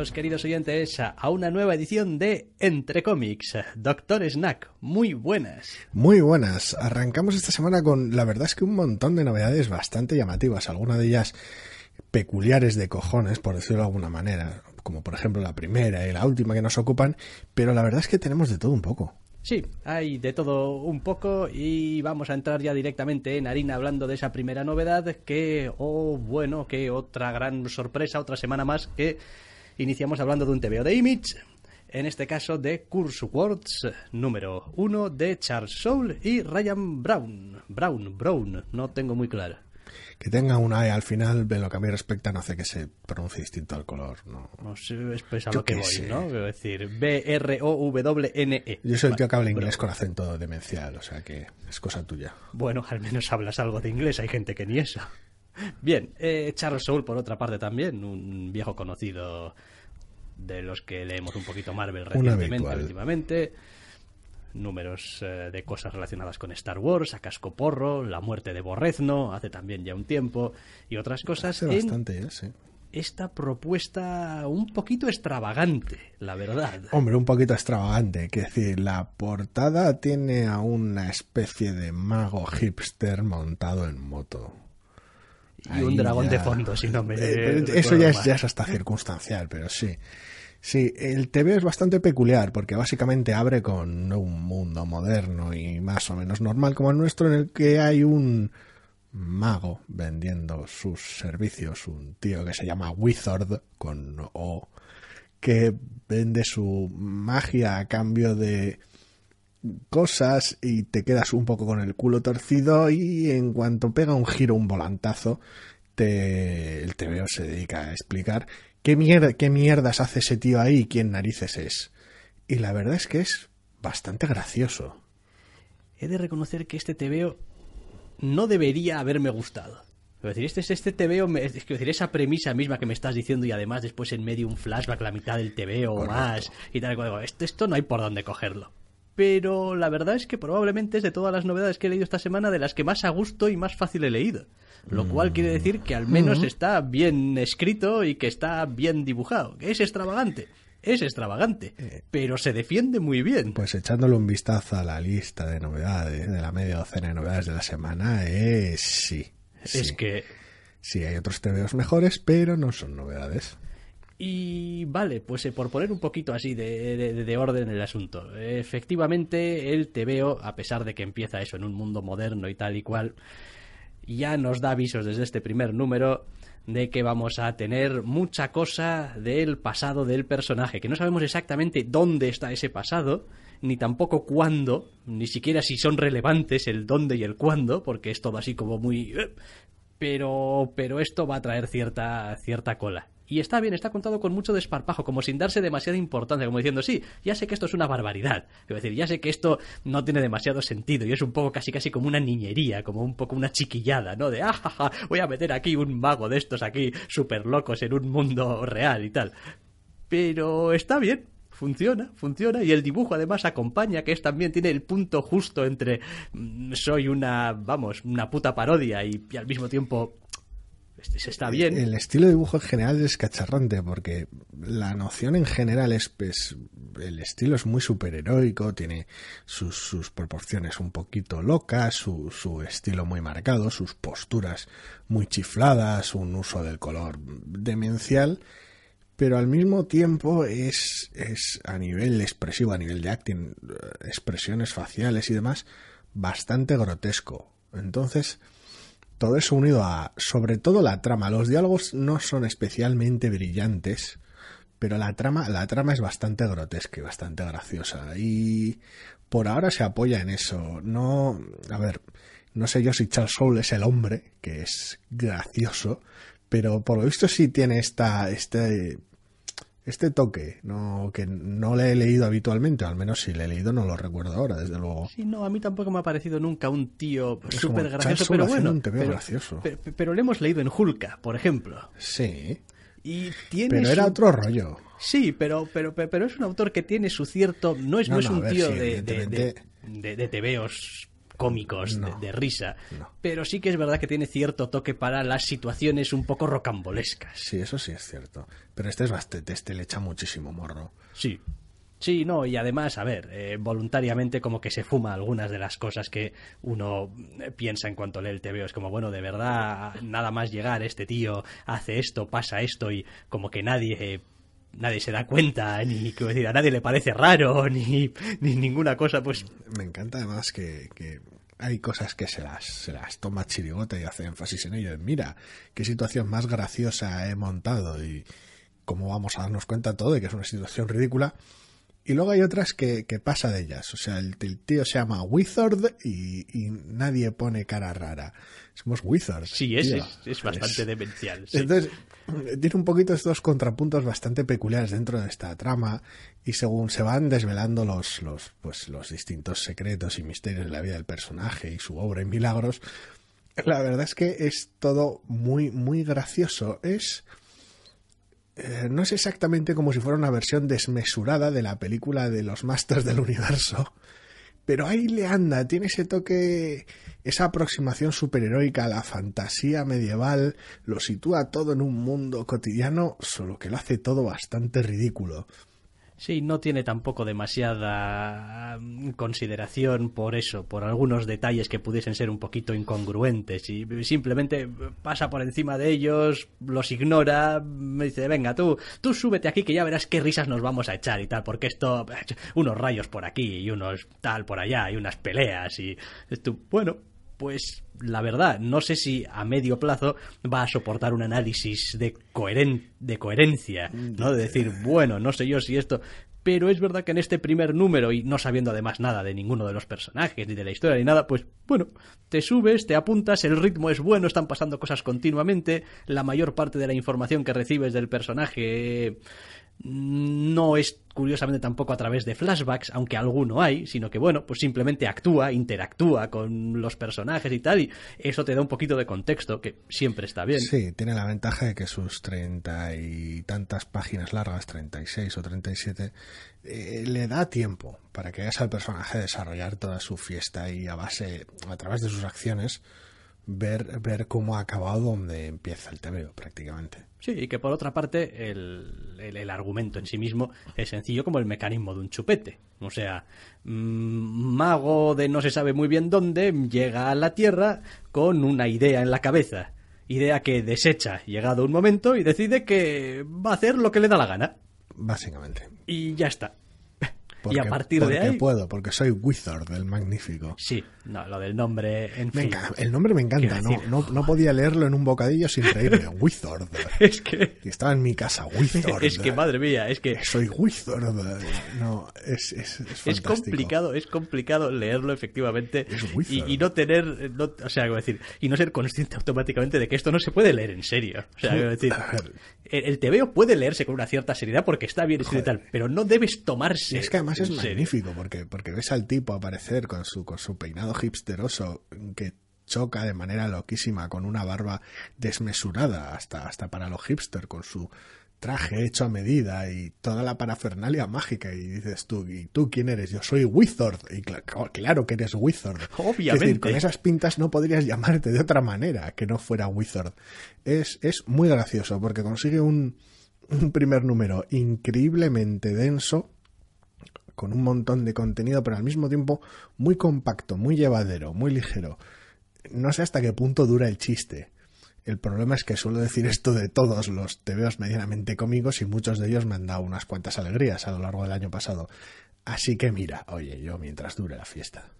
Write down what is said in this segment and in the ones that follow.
Bienvenidos, queridos oyentes, a una nueva edición de Entre cómics. Doctor Snack, muy buenas. Muy buenas. Arrancamos esta semana con, la verdad es que un montón de novedades bastante llamativas, algunas de ellas peculiares de cojones, por decirlo de alguna manera, como por ejemplo la primera y la última que nos ocupan, pero la verdad es que tenemos de todo un poco. Sí, hay de todo un poco y vamos a entrar ya directamente en harina hablando de esa primera novedad que, oh bueno, que otra gran sorpresa, otra semana más que iniciamos hablando de un TVO de Image, en este caso de Curse Words número 1 de Charles Soule y Ryan Brown. Brown, Brown, no tengo muy claro. Que tenga una E al final, en lo que a mí respecta, no hace que se pronuncie distinto al color. No. No sé, es pues a Yo lo que voy, sé. ¿no? Quiero decir, B-R-O-W-N-E. Yo soy el tío que habla inglés con acento demencial, o sea que es cosa tuya. Bueno, al menos hablas algo de inglés, hay gente que ni eso. Bien, eh, Charles Soule, por otra parte, también, un viejo conocido de los que leemos un poquito Marvel recientemente, últimamente. Números eh, de cosas relacionadas con Star Wars, a Cascoporro, la muerte de Borrezno, hace también ya un tiempo, y otras cosas. Hace en bastante, ¿eh? sí. esta propuesta un poquito extravagante, la verdad. Hombre, un poquito extravagante. Que decir, la portada tiene a una especie de mago hipster montado en moto. Y un dragón ya- de fondo, si no me. Eh, eso ya es, ya es hasta circunstancial, pero sí. Sí, el TV es bastante peculiar porque básicamente abre con un mundo moderno y más o menos normal como el nuestro en el que hay un mago vendiendo sus servicios, un tío que se llama Wizard con O, que vende su magia a cambio de cosas y te quedas un poco con el culo torcido y en cuanto pega un giro, un volantazo, te, el TVO se dedica a explicar qué, mierda, qué mierdas hace ese tío ahí y quién narices es. Y la verdad es que es bastante gracioso. he de reconocer que este TVO no debería haberme gustado. Es decir, este, este TVO, es decir, esa premisa misma que me estás diciendo y además después en medio un flashback la mitad del TVO o más y tal, esto, esto no hay por dónde cogerlo. Pero la verdad es que probablemente es de todas las novedades que he leído esta semana de las que más a gusto y más fácil he leído. Lo cual quiere decir que al menos está bien escrito y que está bien dibujado. Que es extravagante. Es extravagante. Pero se defiende muy bien. Pues echándole un vistazo a la lista de novedades, de la media docena de novedades de la semana, es sí. Es sí. que Sí, hay otros TVOs mejores, pero no son novedades. Y vale, pues eh, por poner un poquito así de, de- de orden en el asunto. Efectivamente, el TVO, a pesar de que empieza eso en un mundo moderno y tal y cual, ya nos da avisos desde este primer número de que vamos a tener mucha cosa del pasado del personaje, que no sabemos exactamente dónde está ese pasado, ni tampoco cuándo, ni siquiera si son relevantes el dónde y el cuándo, porque es todo así como muy... eh, pero pero esto va a traer cierta cierta cola. Y está bien, está contado con mucho desparpajo, como sin darse demasiada importancia, como diciendo, sí, ya sé que esto es una barbaridad. Es decir, ya sé que esto no tiene demasiado sentido y es un poco casi casi como una niñería, como un poco una chiquillada, ¿no? De, ah, ja, ja, voy a meter aquí un mago de estos aquí súper locos en un mundo real y tal. Pero está bien, funciona, funciona. Y el dibujo además acompaña, que es también tiene el punto justo entre mm, soy una, vamos, una puta parodia y, al mismo tiempo se está bien. El estilo de dibujo en general es cacharrante porque la noción en general es, pues, el estilo es muy superheroico, tiene sus, sus proporciones un poquito locas, su, su estilo muy marcado, sus posturas muy chifladas, un uso del color demencial, pero al mismo tiempo es, es a nivel expresivo, a nivel de acting, eh, expresiones faciales y demás, bastante grotesco. Entonces, todo eso unido a, sobre todo la trama, los diálogos no son especialmente brillantes, pero la trama, la trama es bastante grotesca y bastante graciosa. Y por ahora se apoya en eso. No, a ver, no sé yo si Charles Soule es el hombre, que es gracioso, pero por lo visto sí tiene esta, este, este toque, no, que no le he leído habitualmente, al menos si le he leído no lo recuerdo ahora, desde luego. Sí, no, a mí tampoco me ha parecido nunca un tío súper gracioso, pero bueno. un pero, gracioso. pero- pero le hemos leído en Hulka, por ejemplo. Sí, Y tiene pero era otro rollo. Sí, pero, pero, pero, es un autor que tiene su cierto. No es, no, No, es un ver, tío sí, de, de, de, de tebeos cómicos, de- No. de, risa. No. Pero sí que es verdad que tiene cierto toque para las situaciones un poco rocambolescas. Sí, eso sí es cierto. Pero este es bastante, este le echa muchísimo morro. Sí. Sí, no, y además, a ver, eh, voluntariamente como que se fuma algunas de las cosas que uno eh, piensa en cuanto lee el TVO. Es como, bueno, de verdad, nada más llegar, este tío hace esto, pasa esto, y como que nadie... eh, Nadie se da cuenta, ni quiero decir, a nadie le parece raro, ni, ni ninguna cosa, pues Me encanta además que, que hay cosas que se las, se las toma chirigota y hace énfasis en ello. Mira, qué situación más graciosa he montado y cómo vamos a darnos cuenta todo de que es una situación ridícula. Y luego hay otras que, que pasa de ellas. O sea, el, el tío se llama Wizard y, y nadie pone cara rara. Somos Wizards. sí, es, es, es bastante Es- demencial. sí. entonces, tiene un poquito estos contrapuntos bastante peculiares dentro de esta trama y según se van desvelando los, los, pues, los distintos secretos y misterios de la vida del personaje y su obra y milagros, la verdad es que es todo muy, muy gracioso. Es... eh, no es exactamente como si fuera una versión desmesurada de la película de los Masters del Universo, pero ahí le anda, tiene ese toque, esa aproximación superheroica a la fantasía medieval, lo sitúa todo en un mundo cotidiano, solo que lo hace todo bastante ridículo. Sí, no tiene tampoco demasiada mm, consideración por eso, por algunos detalles que pudiesen ser un poquito incongruentes y simplemente pasa por encima de ellos, los ignora, me dice, venga, tú, tú súbete aquí que ya verás qué risas nos vamos a echar y tal, porque esto, unos rayos por aquí y unos tal por allá y unas peleas y tú, bueno, pues la verdad, no sé si a medio plazo va a soportar un análisis de, coheren- de coherencia, ¿no? De decir, bueno, no sé yo si esto... Pero es verdad que en este primer número, y no sabiendo además nada de ninguno de los personajes, ni de la historia, ni nada, pues bueno, te subes, te apuntas, el ritmo es bueno, están pasando cosas continuamente, la mayor parte de la información que recibes del personaje no es curiosamente tampoco a través de flashbacks, aunque alguno hay, sino que bueno, pues simplemente actúa, interactúa con los personajes y tal, y eso te da un poquito de contexto, que siempre está bien. Sí, tiene la ventaja de que sus treinta y tantas páginas largas, 36 o 37, eh, le da tiempo para que veas al personaje desarrollar toda su fiesta y a base, a través de sus acciones, ver, ver cómo ha acabado donde empieza el TVO prácticamente. Sí, y que por otra parte el, el- el argumento en sí mismo es sencillo como el mecanismo de un chupete. O sea, mm, mago de no se sabe muy bien dónde llega a la Tierra con una idea en la cabeza. Idea que desecha llegado un momento y decide que va a hacer lo que le da la gana. Básicamente. Y ya está. Porque, y a partir de ahí... puedo, porque soy Wizard del Magnífico. Sí, no, lo del nombre, en Me fin. el nombre me encanta, no, no, no podía leerlo en un bocadillo sin reírme. Wizard. Es que... Y estaba en mi casa, Wizard. Es que, madre mía, es que... Soy Wizard. No, es, es, es complicado, es complicado leerlo efectivamente Es y, y no tener, no- o sea, decir, y no ser consciente automáticamente de que esto no se puede leer en serio. O sea, decir, el, el TVO puede leerse con una cierta seriedad porque está bien escrito y tal, pero no debes tomarse. Es que además es magnífico, porque, porque ves al tipo aparecer con su, con su peinado hipsteroso que choca de manera loquísima con una barba desmesurada hasta, hasta para los hipster, con su traje hecho a medida y toda la parafernalia mágica y dices tú, ¿y tú quién eres? Yo soy Wizard y cla- claro que eres Wizard. Obviamente. Es decir, con esas pintas no podrías llamarte de otra manera que no fuera Wizard. Es, es muy gracioso porque consigue un, un primer número increíblemente denso con un montón de contenido, pero al mismo tiempo muy compacto, muy llevadero, muy ligero. No sé hasta qué punto dura el chiste. El problema es que suelo decir esto de todos los tebeos medianamente cómicos y muchos de ellos me han dado unas cuantas alegrías a lo largo del año pasado. Así que mira, oye, yo mientras dure la fiesta.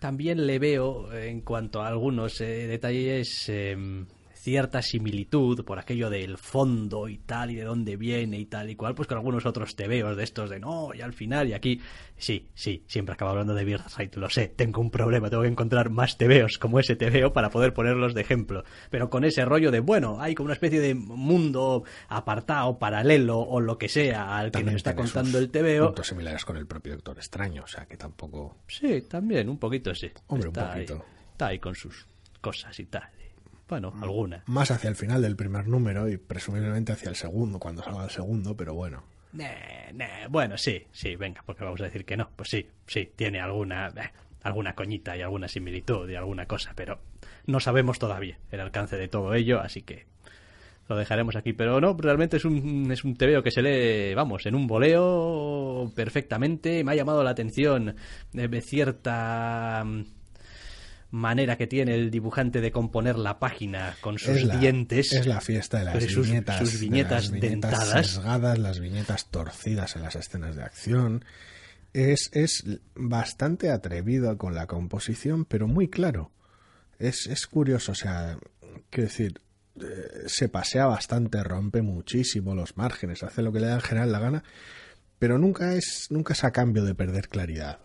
También le veo, en cuanto a algunos eh, detalles, eh, cierta similitud por aquello del fondo y tal y de dónde viene y tal y cual, pues con algunos otros tebeos de estos de no, y al final y aquí, sí, sí, siempre acabo hablando de Birthright, lo sé, tengo un problema, tengo que encontrar más tebeos como ese tebeo para poder ponerlos de ejemplo, pero con ese rollo de, bueno, hay como una especie de mundo apartado, paralelo o lo que sea al que nos está contando el tebeo. Puntos similares con el propio Doctor Extraño, o sea que tampoco. Sí, también, un poquito sí. Hombre, un poquito. Ahí, está ahí con sus cosas y tal. Bueno, alguna. Más hacia el final del primer número y presumiblemente hacia el segundo, cuando salga el segundo, pero bueno. Nah, nah, Bueno, sí, sí, venga, porque vamos a decir que no. Pues sí, sí, tiene alguna, eh, alguna coñita y alguna similitud y alguna cosa, pero no sabemos todavía el alcance de todo ello, así que lo dejaremos aquí. Pero no, realmente es un, es un tebeo que se lee, vamos, en un voleo perfectamente. Me ha llamado la atención de cierta mm, manera que tiene el dibujante de componer la página con sus es la, dientes. Es la fiesta de las Pues sus- viñetas. sus de viñetas las viñetas dentadas. sesgadas, las viñetas torcidas en las escenas de acción. Es, es bastante atrevido con la composición, pero muy claro. Es, es curioso, o sea, quiero decir, eh, se pasea bastante, rompe muchísimo los márgenes, hace lo que le da en general la gana, pero nunca es, nunca es a cambio de perder claridad.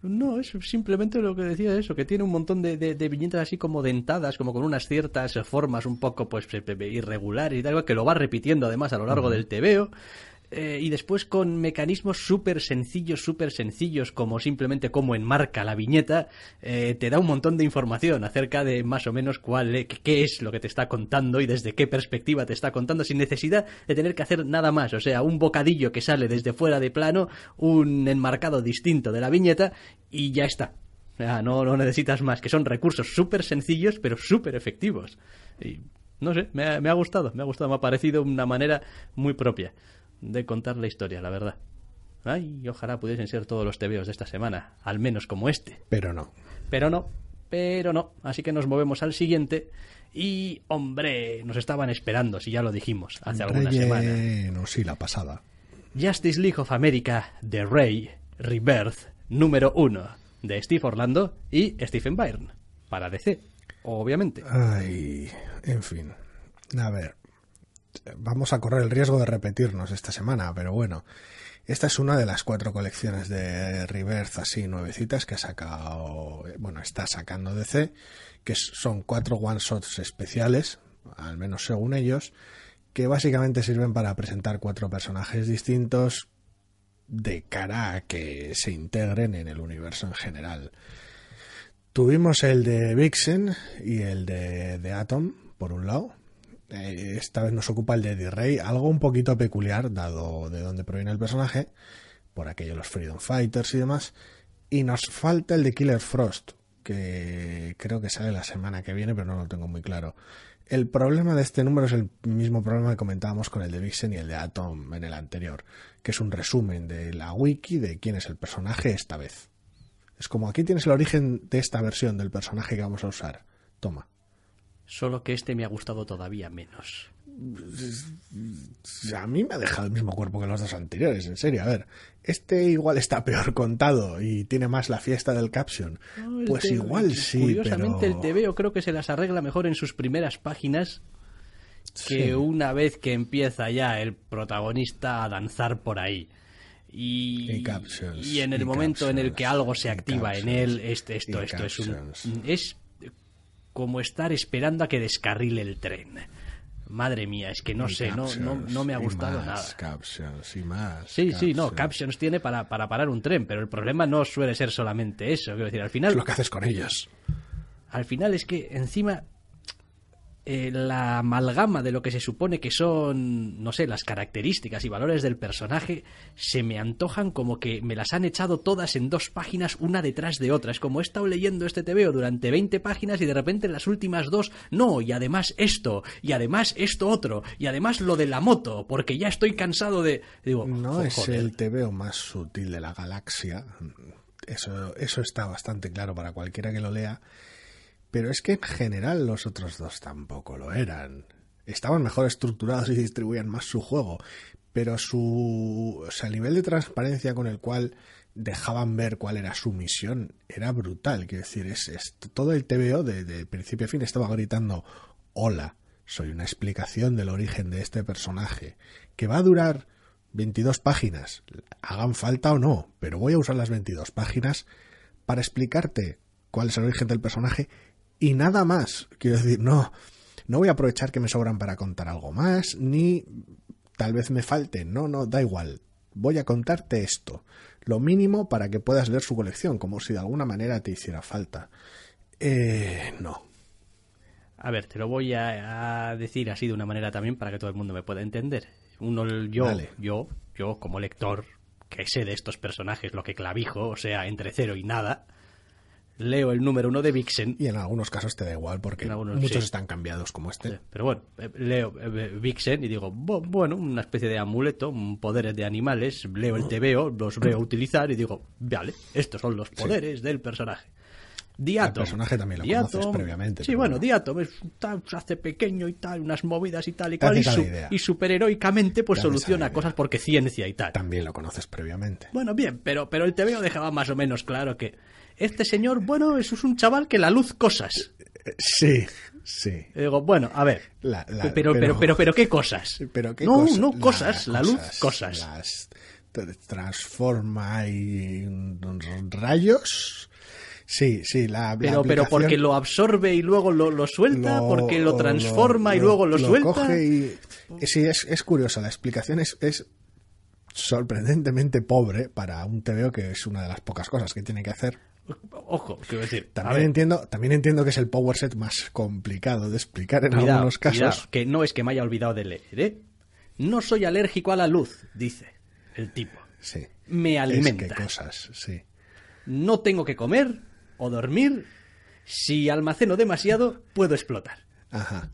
No, es simplemente lo que decía eso, que tiene un montón de, de- de viñetas así como dentadas, como con unas ciertas formas un poco pues pe- irregulares y tal, que lo va repitiendo además a lo largo del tebeo. Eh, y después con mecanismos súper sencillos, súper sencillos, como simplemente cómo enmarca la viñeta, eh, te da un montón de información acerca de más o menos cuál, e- qué es lo que te está contando y desde qué perspectiva te está contando, sin necesidad de tener que hacer nada más. O sea, un bocadillo que sale desde fuera de plano, un enmarcado distinto de la viñeta y ya está. Sea, no, no necesitas más, que son recursos súper sencillos, pero súper efectivos. Y no sé, me ha, me ha gustado, me ha gustado, me ha parecido una manera muy propia de contar la historia, la verdad. Ay, ojalá pudiesen ser todos los tebeos de esta semana, al menos como este. Pero no. Pero no, pero no. Así que nos movemos al siguiente. Y, hombre, nos estaban esperando, si ya lo dijimos hace alguna semana. Relleno, sí, la pasada. Justice League of America The Ray Rebirth número 1 de Steve Orlando y Stephen Byrne para DC, obviamente. Ay, en fin. A ver, vamos a correr el riesgo de repetirnos esta semana, pero bueno. Esta es una de las cuatro colecciones de Rebirth así nuevecitas que ha sacado, bueno, está sacando DC, que son cuatro one-shots especiales, al menos según ellos, que básicamente sirven para presentar cuatro personajes distintos de cara a que se integren en el universo en general. Tuvimos el de Vixen y el de, de Atom, por un lado. Eh, esta vez nos ocupa el de D-Ray, algo un poquito peculiar, dado de dónde proviene el personaje, por aquello los Freedom Fighters y demás. Y nos falta el de Killer Frost, que creo que sale la semana que viene, pero no lo tengo muy claro. El problema de este número es el mismo problema que comentábamos con el de Vixen y el de Atom en el anterior, que es un resumen de la wiki de quién es el personaje esta vez. Es como aquí tienes el origen de esta versión del personaje que vamos a usar. Toma. Solo que este me ha gustado todavía menos. A mí me ha dejado el mismo cuerpo que los dos anteriores, en serio. A ver, este igual está peor contado y tiene más la fiesta del caption. No, Pues te- igual sí, Curiosamente, pero... el TVO creo que se las arregla mejor en sus primeras páginas que Sí. una vez que empieza ya el protagonista a danzar por ahí. Y, Y captions, y en el y momento en el que algo se activa en él, este, esto, esto es un, es como estar esperando a que descarrile el tren. Madre mía, es que no y sé, no, no, captions, no me ha y gustado más nada. Captions y más. Sí, sí, no, captions. captions tiene para, para parar un tren, pero el problema no suele ser solamente eso. Quiero decir, al final Es lo que haces con ellos. al final es que encima eh, la amalgama de lo que se supone que son, no sé, las características y valores del personaje se me antojan como que me las han echado todas en dos páginas una detrás de otra. Es como he estado leyendo este TVO durante 20 páginas y de repente en las últimas dos, no, y además esto, y además esto otro, y además lo de la moto, porque ya estoy cansado de... Digo, No es el TVO más sutil de la galaxia. Eso, eso está bastante claro para cualquiera que lo lea. Pero es que en general los otros dos tampoco lo eran. Estaban mejor estructurados y distribuían más su juego. Pero su. O sea, el nivel de transparencia con el cual dejaban ver cuál era su misión era brutal. Quiero decir, es, es- todo el TVO de, de principio a fin estaba gritando hola, soy una explicación del origen de este personaje, que va a durar 22 páginas, hagan falta o no, pero voy a usar las 22 páginas para explicarte cuál es el origen del personaje y nada más. Quiero decir, no, no voy a aprovechar que me sobran para contar algo más, ni tal vez me falte, no, no, da igual. Voy a contarte esto, lo mínimo para que puedas leer su colección, como si de alguna manera te hiciera falta. Eh, no. A ver, te lo voy a, a decir así de una manera también para que todo el mundo me pueda entender. Uno, yo, Dale. yo, yo como lector, que sé de estos personajes lo que clavijo, o sea, entre cero y nada, leo el número uno de Vixen Y en algunos casos te da igual porque algunos, muchos sí. están cambiados como este. Pero bueno, eh, leo eh, Vixen y digo, "Bu- bueno, una especie de amuleto, poderes de animales, leo el TVO, los veo utilizar y digo, vale, estos son los poderes del personaje. Diatom. Al personaje también lo Diatom- conoces previamente, Sí, bueno, bueno. Diatom es, tal, se hace pequeño y tal, unas movidas y tal y cual, y, su- y superheroicamente pues soluciona cosas porque ciencia y tal. También lo conoces previamente. Bueno, bien, pero, pero el TVO dejaba más o menos claro que este señor, bueno, eso es un chaval que la luz cosas. Sí, sí. Y digo, bueno, a ver, La- la- pero, pero, pero, pero, ¿qué cosas? Pero qué no, cosa- no, cosas, la, luz, cosas. Las tra- transforma y rayos. Sí, sí, la, la pero, pero porque lo absorbe y luego lo, lo suelta, lo- porque lo transforma y luego lo, suelta. coge y- Sí, es, es curioso, la explicación es, es sorprendentemente pobre para un TVO que es una de las pocas cosas que tiene que hacer. Ojo, quiero decir, También entiendo, también entiendo que es el power set más complicado de explicar en cuidado, algunos casos. cuidado, que no es que me haya olvidado de leer, ¿eh? No soy alérgico a la luz, dice el tipo. Sí. Me Es alimenta. que cosas, sí. No tengo que comer o dormir. Si almaceno demasiado, puedo explotar. Ajá.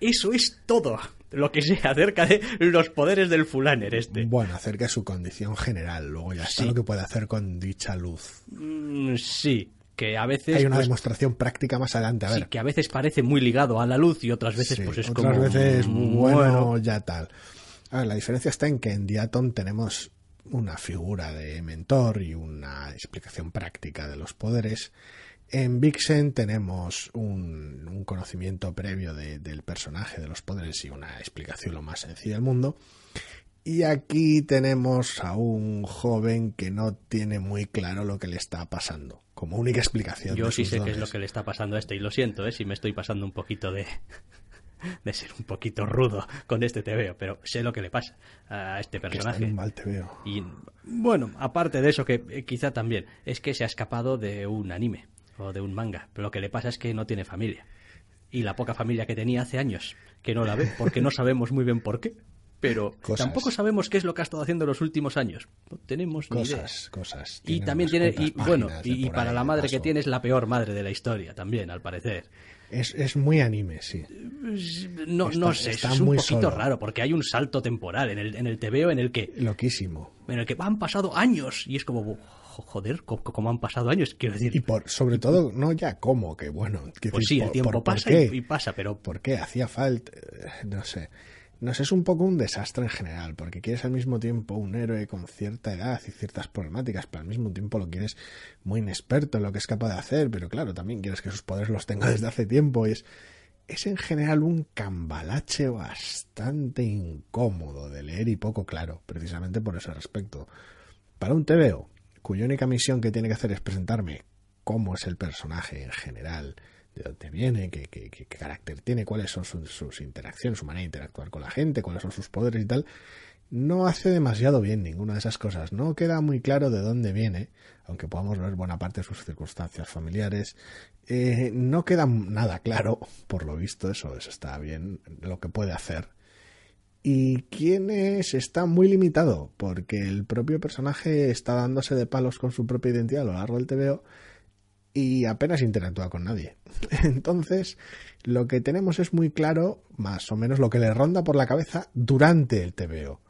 Eso es todo lo que sé acerca de los poderes del fulaner este. Bueno, acerca de su condición general. Luego ya está Sí. lo que puede hacer con dicha luz. Mm, sí, que a veces Hay una pues, demostración práctica más adelante. A sí, ver, que a veces parece muy ligado a la luz y otras veces Sí, pues es otras como veces, mm, bueno, ya tal. A ver, la diferencia está en que en Diatom tenemos una figura de mentor y una explicación práctica de los poderes. En Vixen tenemos un, un conocimiento previo de- del personaje, de los poderes y una explicación lo más sencilla del mundo. Y aquí tenemos a un joven que no tiene muy claro lo que le está pasando, como única explicación. Yo de sí sus sé qué es lo que le está pasando a este y lo siento, ¿eh? si me estoy pasando un poquito de de ser un poquito rudo con este TVO, pero sé lo que le pasa a este Que está personaje. un mal te veo. Y bueno, aparte de eso, que eh, quizá también, es que se ha escapado de un anime o de un manga. Pero lo que le pasa es que no tiene familia. Y la poca familia que tenía hace años, que no la ve, porque no sabemos muy bien por qué. Pero Cosas. tampoco sabemos qué es lo que ha estado haciendo en los últimos años. No tenemos ni idea. Cosas, cosas. Y también tiene, y bueno, y, para la madre que tiene es la peor madre de la historia también, al parecer. Es, es muy anime, sí. No, Está- no sé, está es un muy poquito solo. raro, porque hay un salto temporal en el, en el TVO en el que Loquísimo. en el que han pasado años y es como joder ¿cómo, cómo han pasado años quiero decir Y por, sobre todo, no ya cómo, que bueno. pues decir, sí el tiempo por- por pasa qué. y, pasa pero ¿Por qué? Hacía falta. eh, No sé. No sé, es un poco un desastre en general, porque quieres al mismo tiempo un héroe con cierta edad y ciertas problemáticas, pero al mismo tiempo lo quieres muy inexperto en lo que es capaz de hacer, pero claro, también quieres que sus poderes los tenga desde hace tiempo y es, es en general un cambalache bastante incómodo de leer y poco claro, precisamente por ese respecto. Para un TVO, cuya única misión que tiene que hacer es presentarme cómo es el personaje en general, de dónde viene, qué, qué- qué- carácter tiene, cuáles son sus, sus interacciones, su manera de interactuar con la gente, cuáles son sus poderes y tal, no hace demasiado bien ninguna de esas cosas. No queda muy claro de dónde viene, aunque podamos ver buena parte de sus circunstancias familiares. Eh, no queda nada claro, por lo visto, eso, eso está bien, lo que puede hacer. Y quién es está muy limitado, porque el propio personaje está dándose de palos con su propia identidad a lo largo del TVO y apenas interactúa con nadie. Entonces, lo que tenemos es muy claro, más o menos, lo que le ronda por la cabeza durante el TVO.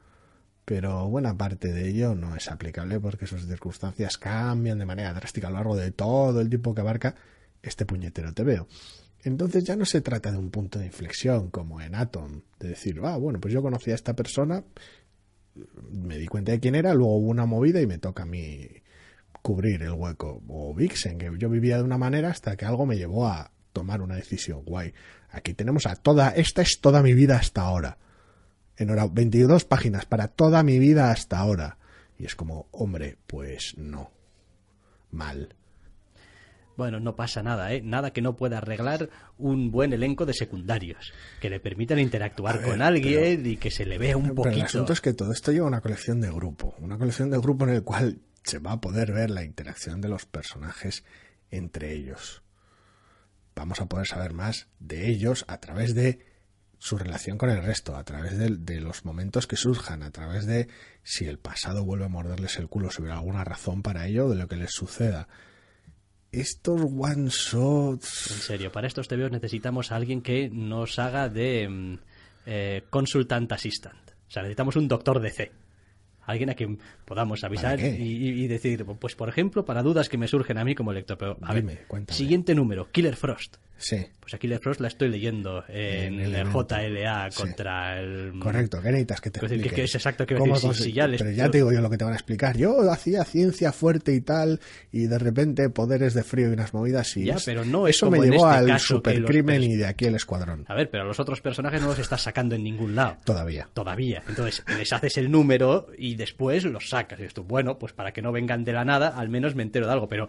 Pero buena parte de ello no es aplicable porque sus circunstancias cambian de manera drástica a lo largo de todo el tiempo que abarca este puñetero TVO. Entonces ya no se trata de un punto de inflexión como en Atom, de decir, ah, bueno, pues yo conocí a esta persona, me di cuenta de quién era, luego hubo una movida y me toca a mí cubrir el hueco. O Vixen, que yo vivía de una manera hasta que algo me llevó a tomar una decisión guay. Aquí tenemos a toda, esta es toda mi vida hasta ahora. En hora, 22 páginas para toda mi vida hasta ahora. Y es como, hombre, pues no. Mal. Bueno, no pasa nada, ¿eh? Nada que no pueda arreglar un buen elenco de secundarios. Que le permitan interactuar ver, con alguien y que se le vea un Pero el poquito. asunto es que todo esto lleva una colección de grupo. Una colección de grupo en el cual se va a poder ver la interacción de los personajes entre ellos. Vamos a poder saber más de ellos a través de su relación con el resto, a través de, de los momentos que surjan, a través de si el pasado vuelve a morderles el culo, si hubiera alguna razón para ello, de lo que les suceda. Estos one En shots. serio, para estos TVOs necesitamos a alguien que nos haga de mm, eh, consultant assistant. O sea, necesitamos un doctor DC. Alguien a quien podamos avisar y, y decir, pues por ejemplo, para dudas que me surgen a mí como lector. Pero, a Dime, ver, siguiente número, Killer Frost. Sí, Pues a Killer Frost la estoy leyendo en, el. JLA Sí. contra el... correcto. ¿Qué necesitas que te que- explique? que es exacto, quiero ¿Cómo decir, si- consi- si ya les- Pero ya te digo yo lo que te van a explicar. Yo hacía ciencia fuerte y tal, y de repente poderes de frío y unas movidas y Ya, es- pero no es eso como me llevó este al que los supercrimen y de aquí el escuadrón. A ver, pero a los otros personajes no los estás sacando en ningún lado. Todavía. Todavía. Entonces, les haces el número y después los sacas. Y dices tú, bueno, pues para que no vengan de la nada, al menos me entero de algo. Pero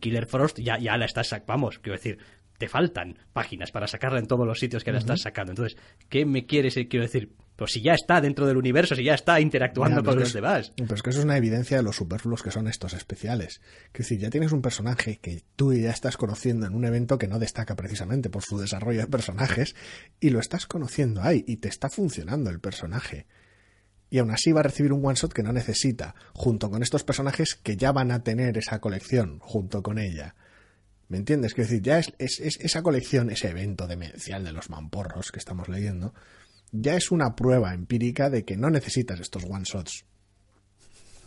Killer Frost ya, ya la estás sacando. Vamos, quiero decir, te faltan páginas para sacarla en todos los sitios que la estás sacando. Entonces, ¿qué me quieres? eh, Quiero decir, pues si ya está dentro del universo, si ya está interactuando con los que demás. Pero es que eso es una evidencia de los superfluos que son estos especiales. Es decir, ya tienes un personaje que tú ya estás conociendo en un evento que no destaca precisamente por su desarrollo de personajes y lo estás conociendo ahí y te está funcionando el personaje. Y aún así va a recibir un one shot que no necesita, junto con estos personajes que ya van a tener esa colección junto con ella. ¿Me entiendes? Quiero decir, ya es, es- es- esa colección, ese evento demencial de los mamporros que estamos leyendo, ya es una prueba empírica de que no necesitas estos one shots.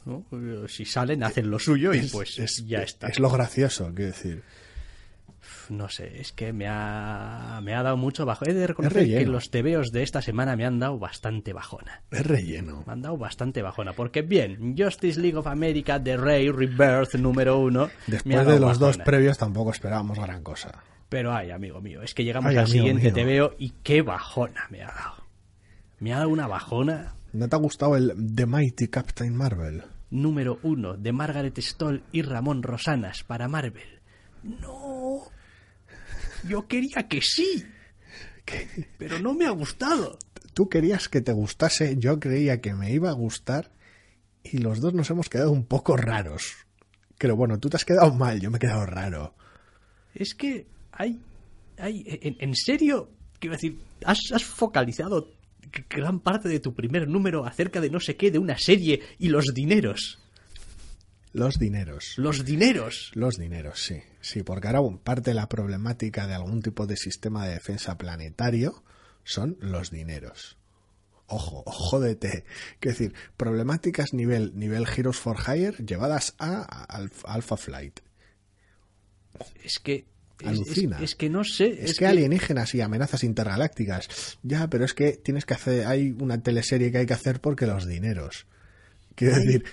¿no? Si salen, hacen lo suyo y Es- pues es, ya es- está. Es lo gracioso, quiero decir. No sé, es que me ha, me ha dado mucho bajo. He de reconocer que los tebeos de esta semana me han dado bastante bajona. Es relleno. Me han dado bastante bajona. Porque, bien, Justice League of America The Ray Rebirth número uno. Después de los dos previos tampoco esperábamos gran cosa. Pero ay, amigo mío, es que llegamos Ay, al siguiente mío. tebeo y qué bajona me ha dado. Me ha dado una bajona ¿No te ha gustado el The Mighty Captain Marvel? número uno de Margaret Stoll y Ramón Rosanas para Marvel. No. Yo quería que sí. Pero no me ha gustado. Tú querías que te gustase, yo creía que me iba a gustar y los dos nos hemos quedado un poco raros. Pero bueno, tú te has quedado mal, yo me he quedado raro. Es que hay. hay en, en serio, quiero decir, has, has focalizado gran parte de tu primer número acerca de no sé qué, de una serie y los dineros. Los dineros. Los dineros. Los dineros, sí. Sí, porque ahora parte de la problemática de algún tipo de sistema de defensa planetario son los dineros. Ojo, ojo de té. Quiero decir, problemáticas nivel, nivel Heroes for Hire llevadas a, Alpha, Flight. Es que. Alucina. Es, es que no sé. Es, que, alienígenas y amenazas intergalácticas. Ya, pero es que tienes que hacer. Hay una teleserie que hay que hacer porque los dineros. Quiero decir,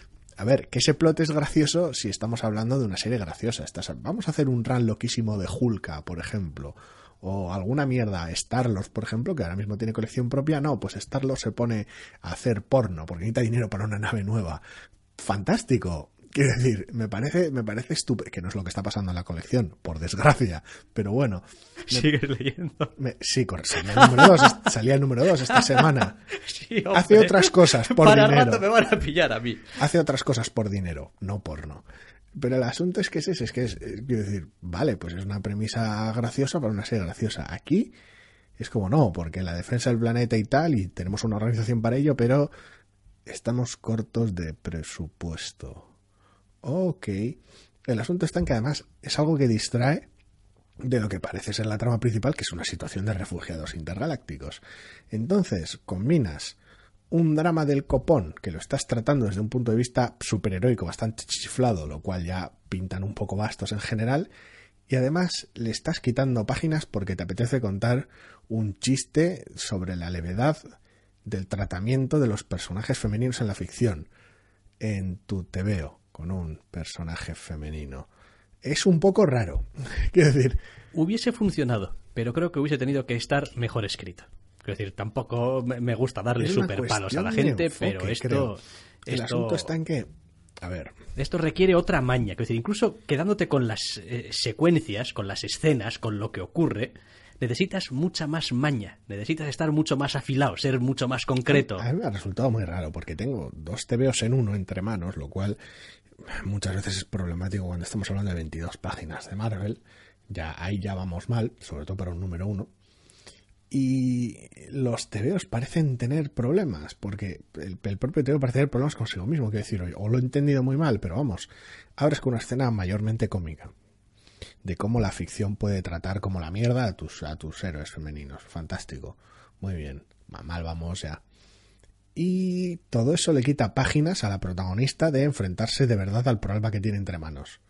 a ver, que ese plot es gracioso si estamos hablando de una serie graciosa. Vamos a hacer un run loquísimo de Hulka, por ejemplo. O alguna mierda, Starlos, por ejemplo, que ahora mismo tiene colección propia. No, pues Starlos se pone a hacer porno porque necesita dinero para una nave nueva. Fantástico. Quiero decir, me parece, me parece estúpido, que no es lo que está pasando en la colección, por desgracia. Pero bueno, Sigues leyendo. me- sí, correcto. Salía el número 2 salía el número dos esta semana. Sí, Hace otras cosas por Para dinero. rato me van a pillar a mí. Hace otras cosas por dinero, no porno. Pero el asunto es que es ese, es que es, eh, quiero decir, vale, pues es una premisa graciosa para una serie graciosa. Aquí es como no, porque la defensa del planeta y tal, y tenemos una organización para ello, pero estamos cortos de presupuesto. Ok. El asunto está en que además es algo que distrae de lo que parece ser la trama principal, que es una situación de refugiados intergalácticos. Entonces, combinas un drama del copón, que lo estás tratando desde un punto de vista superheroico bastante chiflado, lo cual ya pintan un poco bastos en general, y además le estás quitando páginas porque te apetece contar un chiste sobre la levedad del tratamiento de los personajes femeninos en la ficción. En tu TVO, con un personaje femenino. es un poco raro. Quiero decir, Hubiese funcionado, pero creo que hubiese tenido que estar mejor escrito. Quiero decir, tampoco me gusta darle es super palos a la gente, enfoque, pero esto, creo. El esto, asunto está en que, a ver, esto requiere otra maña. Quiero decir, incluso quedándote con las eh, secuencias, con las escenas, con lo que ocurre, necesitas mucha más maña. Necesitas estar mucho más afilado, ser mucho más concreto. A mí me ha resultado muy raro porque tengo dos TVOs en uno entre manos, lo cual muchas veces es problemático cuando estamos hablando de 22 páginas de Marvel. Ya ahí ya vamos mal, sobre todo para un número uno. Y los TVOs parecen tener problemas, porque el, propio TVO parece tener problemas consigo mismo. Quiero decir, o lo he entendido muy mal, pero vamos, abres con una escena mayormente cómica de cómo la ficción puede tratar como la mierda a tus, a tus héroes femeninos. Fantástico. Muy bien. Ma- Mal vamos ya. Y todo eso le quita páginas a la protagonista de enfrentarse de verdad al problema que tiene entre manos.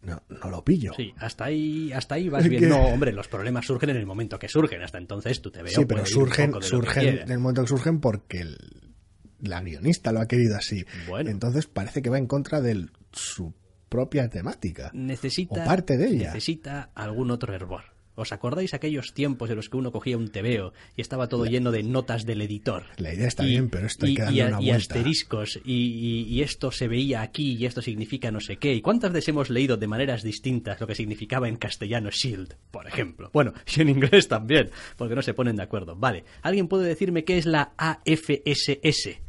No, no lo pillo. Sí, hasta ahí, hasta ahí vas bien. que- No, hombre, los problemas surgen en el momento que surgen. Hasta entonces tú te veo. Sí, pero surgen, surgen en en el momento que surgen porque el- la guionista lo ha querido así. Bueno. Entonces parece que va en contra de su propia temática. necesita, o parte de ella. necesita algún otro hervor. ¿Os acordáis aquellos tiempos en los que uno cogía un tebeo y estaba todo lleno de notas del editor? La idea está Y- bien, pero esto hay que darle una y vuelta. asteriscos y esto se veía aquí y esto significa no sé qué. ¿Y cuántas veces hemos leído de maneras distintas lo que significaba en castellano shield, por ejemplo? Bueno, y en inglés también, porque no se ponen de acuerdo. Vale, ¿alguien puede decirme qué es la AFSS?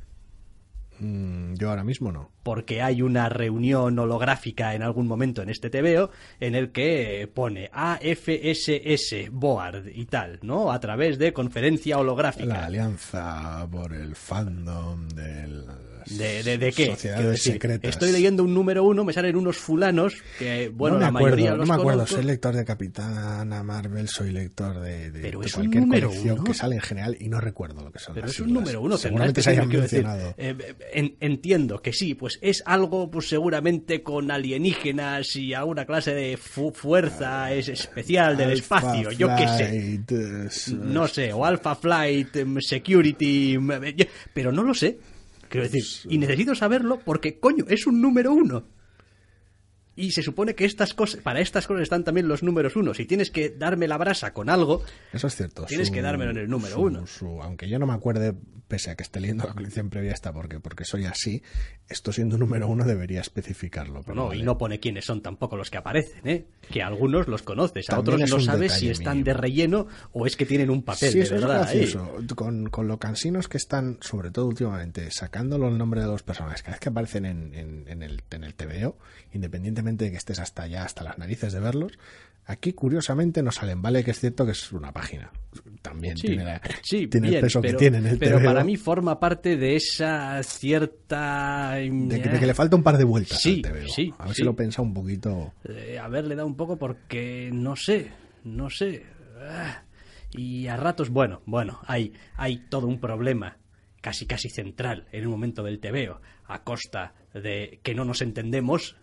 Mm, yo ahora mismo no. porque hay una reunión holográfica en algún momento en este TVO en el que pone AFSS Board y tal, ¿no? A través de conferencia La holográfica. alianza por el fandom del ¿De, de, de qué? Sociedades decir, secretas. Estoy leyendo un número uno, me salen unos fulanos que, bueno, no me la acuerdo, mayoría no los me acuerdo. conozco. Soy lector de Capitana Marvel, soy lector de, de- Pero de es un cualquier número colección uno. que sale en general y no recuerdo lo que son. Pero las es un número uno, Seguramente se hayan decir, mencionado. eh, en- entiendo que sí, pues es algo pues seguramente con alienígenas y alguna clase de fu- fuerza es especial del Alpha espacio, yo qué sé. Flight, No sé, o Alpha Flight, em, Security, em, eh, yo- pero no lo sé. Quiero decir, y necesito saberlo porque, coño, es un número uno. Y se supone que estas cosas, para estas cosas están también los números uno. Si tienes que darme la brasa con algo, Eso es cierto. Tienes que dármelo en el número su- uno. su- aunque yo no me acuerde, pese a que esté leyendo la colección previa esta, porque, porque soy así, esto siendo número uno debería especificarlo. pero no, vale. y no pone quiénes son tampoco los que aparecen, ¿eh? Que a algunos los conoces, a También otros es no sabes si están mínimo. de relleno o es que tienen un papel Sí, de eso es verdad ahí. gracioso. Con, con lo cansinos que están, sobre todo últimamente, sacándolo el nombre de los personajes, cada vez que aparecen en, en, en el, en el TVO, independientemente de que estés hasta ya, hasta las narices de verlos, aquí curiosamente no salen. Vale que es cierto que es una página. También Sí, tiene, la- sí, tiene bien, el peso pero, que tiene en el pero TVO, para mí forma parte de esa cierta... De que, de que le falta un par de vueltas Sí, al TVO. sí, A ver si lo pensa un poquito. eh, haberle dado un poco porque no sé, no sé. Ah, Y a ratos, bueno, bueno, hay, hay todo un problema casi casi central en un momento del TVO a costa de que no nos entendemos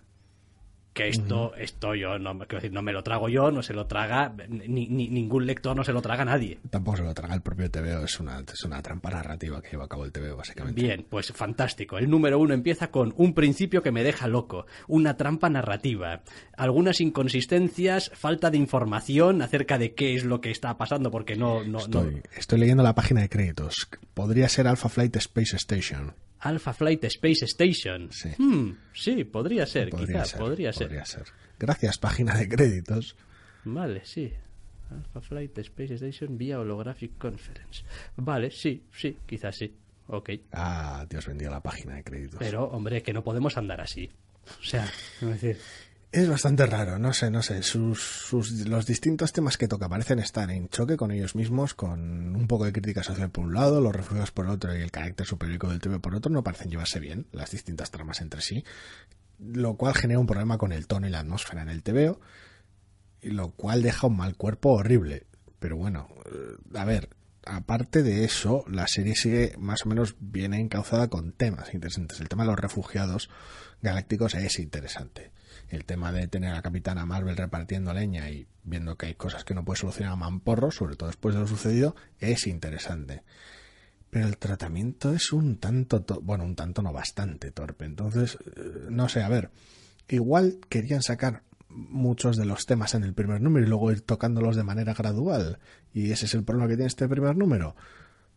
que esto, esto yo no, quiero decir, no me lo trago yo, no se lo traga, ni, ni- ningún lector no se lo traga a nadie. Tampoco se lo traga el propio TVO, es una, es una trampa narrativa que lleva a cabo el TVO, básicamente. Bien, pues fantástico. El número uno empieza con un principio que me deja loco, una trampa narrativa, algunas inconsistencias, falta de información acerca de qué es lo que está pasando, porque no, no, no. Estoy, estoy leyendo la página de créditos. Podría ser Alpha Flight Space Station. Alpha Flight Space Station. Sí. Hmm, sí, podría ser, Podría quizá, ser, podría ser. podría ser. Gracias, página de créditos. Vale, sí. Alpha Flight Space Station vía Holographic Conference. Vale, sí, sí, quizás sí. Ok. Ah, Dios bendiga la página de créditos. Pero, hombre, que no podemos andar así. O sea, es decir, Es bastante raro, no sé, no sé. Sus, sus- los distintos temas que toca parecen estar en choque con ellos mismos, con un poco de crítica social por un lado, los refugios por otro y el carácter superior del TV por otro. No parecen llevarse bien las distintas tramas entre sí, lo cual genera un problema con el tono y la atmósfera en el TVO, y lo cual deja un mal cuerpo horrible. Pero bueno, eh, a ver, aparte de eso, la serie sigue más o menos bien encauzada con temas interesantes. El tema de los refugiados galácticos es interesante. El tema de tener a la capitana Marvel repartiendo leña y viendo que hay cosas que no puede solucionar a Mamporro, sobre todo después de lo sucedido, es interesante. Pero el tratamiento es un tanto, to- bueno, un tanto no bastante torpe. Entonces, eh, no sé, a ver, igual querían sacar muchos de los temas en el primer número y luego ir tocándolos de manera gradual. Y ese es el problema que tiene este primer número.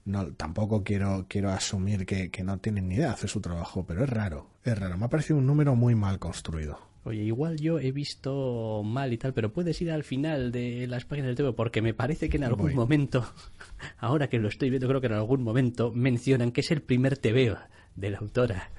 No, tampoco quiero, quiero asumir que, no tienen ni idea de hacer su trabajo, pero es raro, es raro. Me ha parecido un número muy mal construido. Oye, igual yo he visto mal y tal, pero puedes ir al final de las páginas del TV porque me parece que en algún Voy. momento, ahora que lo estoy viendo, creo que en algún momento mencionan que es el primer TVO de la autora.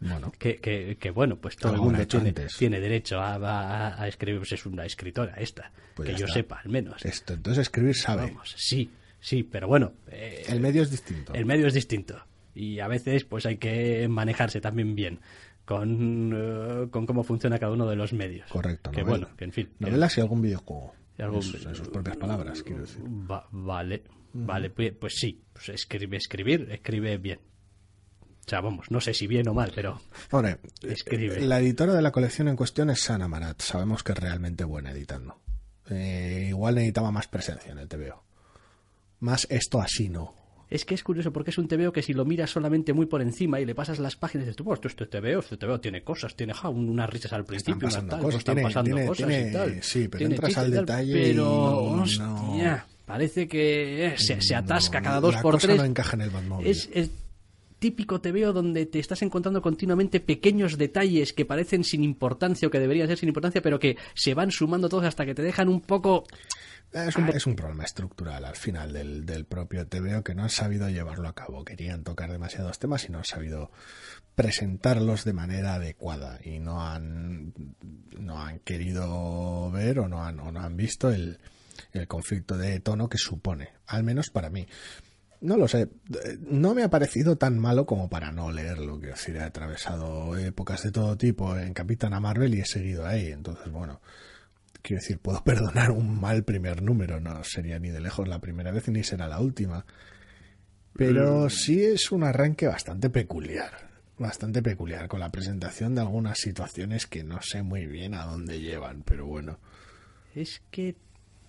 Bueno, Que, que, que, bueno, pues todo el mundo tiene, derecho a, a, a escribir, pues es una escritora esta, Pues que yo está. sepa al menos. esto, entonces escribir sabe. Vamos, sí, sí, pero bueno, eh, El medio es distinto. el medio es distinto y a veces pues hay que manejarse también bien con, eh, con cómo funciona cada uno de los medios. Correcto. Que novela. bueno, que en fin. que- Novelas y algún videojuego. y algún- En sus- en sus propias palabras, quiero decir. Va- vale, vale, pues, pues sí, pues escribe, escribir, escribe bien. O sea, vamos, no sé si bien o mal, pero Hombre, Escribe. la editora de la colección en cuestión es Sana Marat. Sabemos que es realmente buena editando. Eh, igual necesitaba más presencia en el TVO. Más esto así no. Es que es curioso porque es un TVO que si lo miras solamente muy por encima y le pasas las páginas dices, tú, pues, esto este TVO, este TVO tiene cosas, tiene ja, unas risas al principio, unas pasando tal, cosas, están tiene- pasando tiene- cosas tiene- y tal. sí, pero entras al tal, detalle pero, y hostia, parece que eh, se, se atasca No, cada dos la por cosa tres. no encaja en el Batmóvil. Es el típico TVO donde te estás encontrando continuamente pequeños detalles que parecen sin importancia o que deberían ser sin importancia, pero que se van sumando todos hasta que te dejan un poco... Es un, es un problema estructural al final del, del propio TVO que no han sabido llevarlo a cabo. Querían tocar demasiados temas y no han sabido presentarlos de manera adecuada y no han, no han querido ver o no han, o no han visto el, el conflicto de tono que supone, al menos para mí. No lo sé, eh, no me ha parecido tan malo como para no leerlo, quiero decir, he atravesado épocas de todo tipo en Capitana Marvel y he seguido ahí, entonces bueno, quiero decir, puedo perdonar un mal primer número, no sería ni de lejos la primera vez ni será la última. Pero sí es un arranque bastante peculiar, bastante peculiar, con la presentación de algunas situaciones que no sé muy bien a dónde llevan, pero bueno. Es que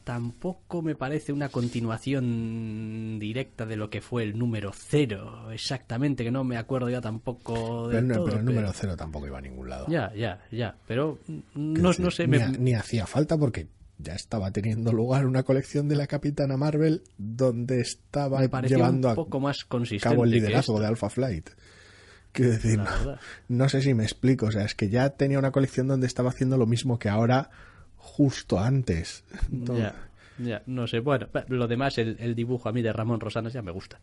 tampoco me parece una continuación directa de lo que fue el número cero, exactamente, que no me acuerdo ya tampoco de Pero, no- todo, pero el número cero tampoco iba a ningún lado. Ya, ya, ya, pero no, decir, no sé, ni, me- ni hacía falta porque ya estaba teniendo lugar una colección de la Capitana Marvel donde estaba me llevando un a poco más consistente. cabo el liderazgo de Alpha Flight. Quiero decir, no, no sé si me explico. O sea, es que ya tenía una colección donde estaba haciendo lo mismo que ahora, justo antes. Entonces, Ya, ya, no sé. Bueno, lo demás, el, el dibujo a mí de Ramón Rosanas ya me gusta.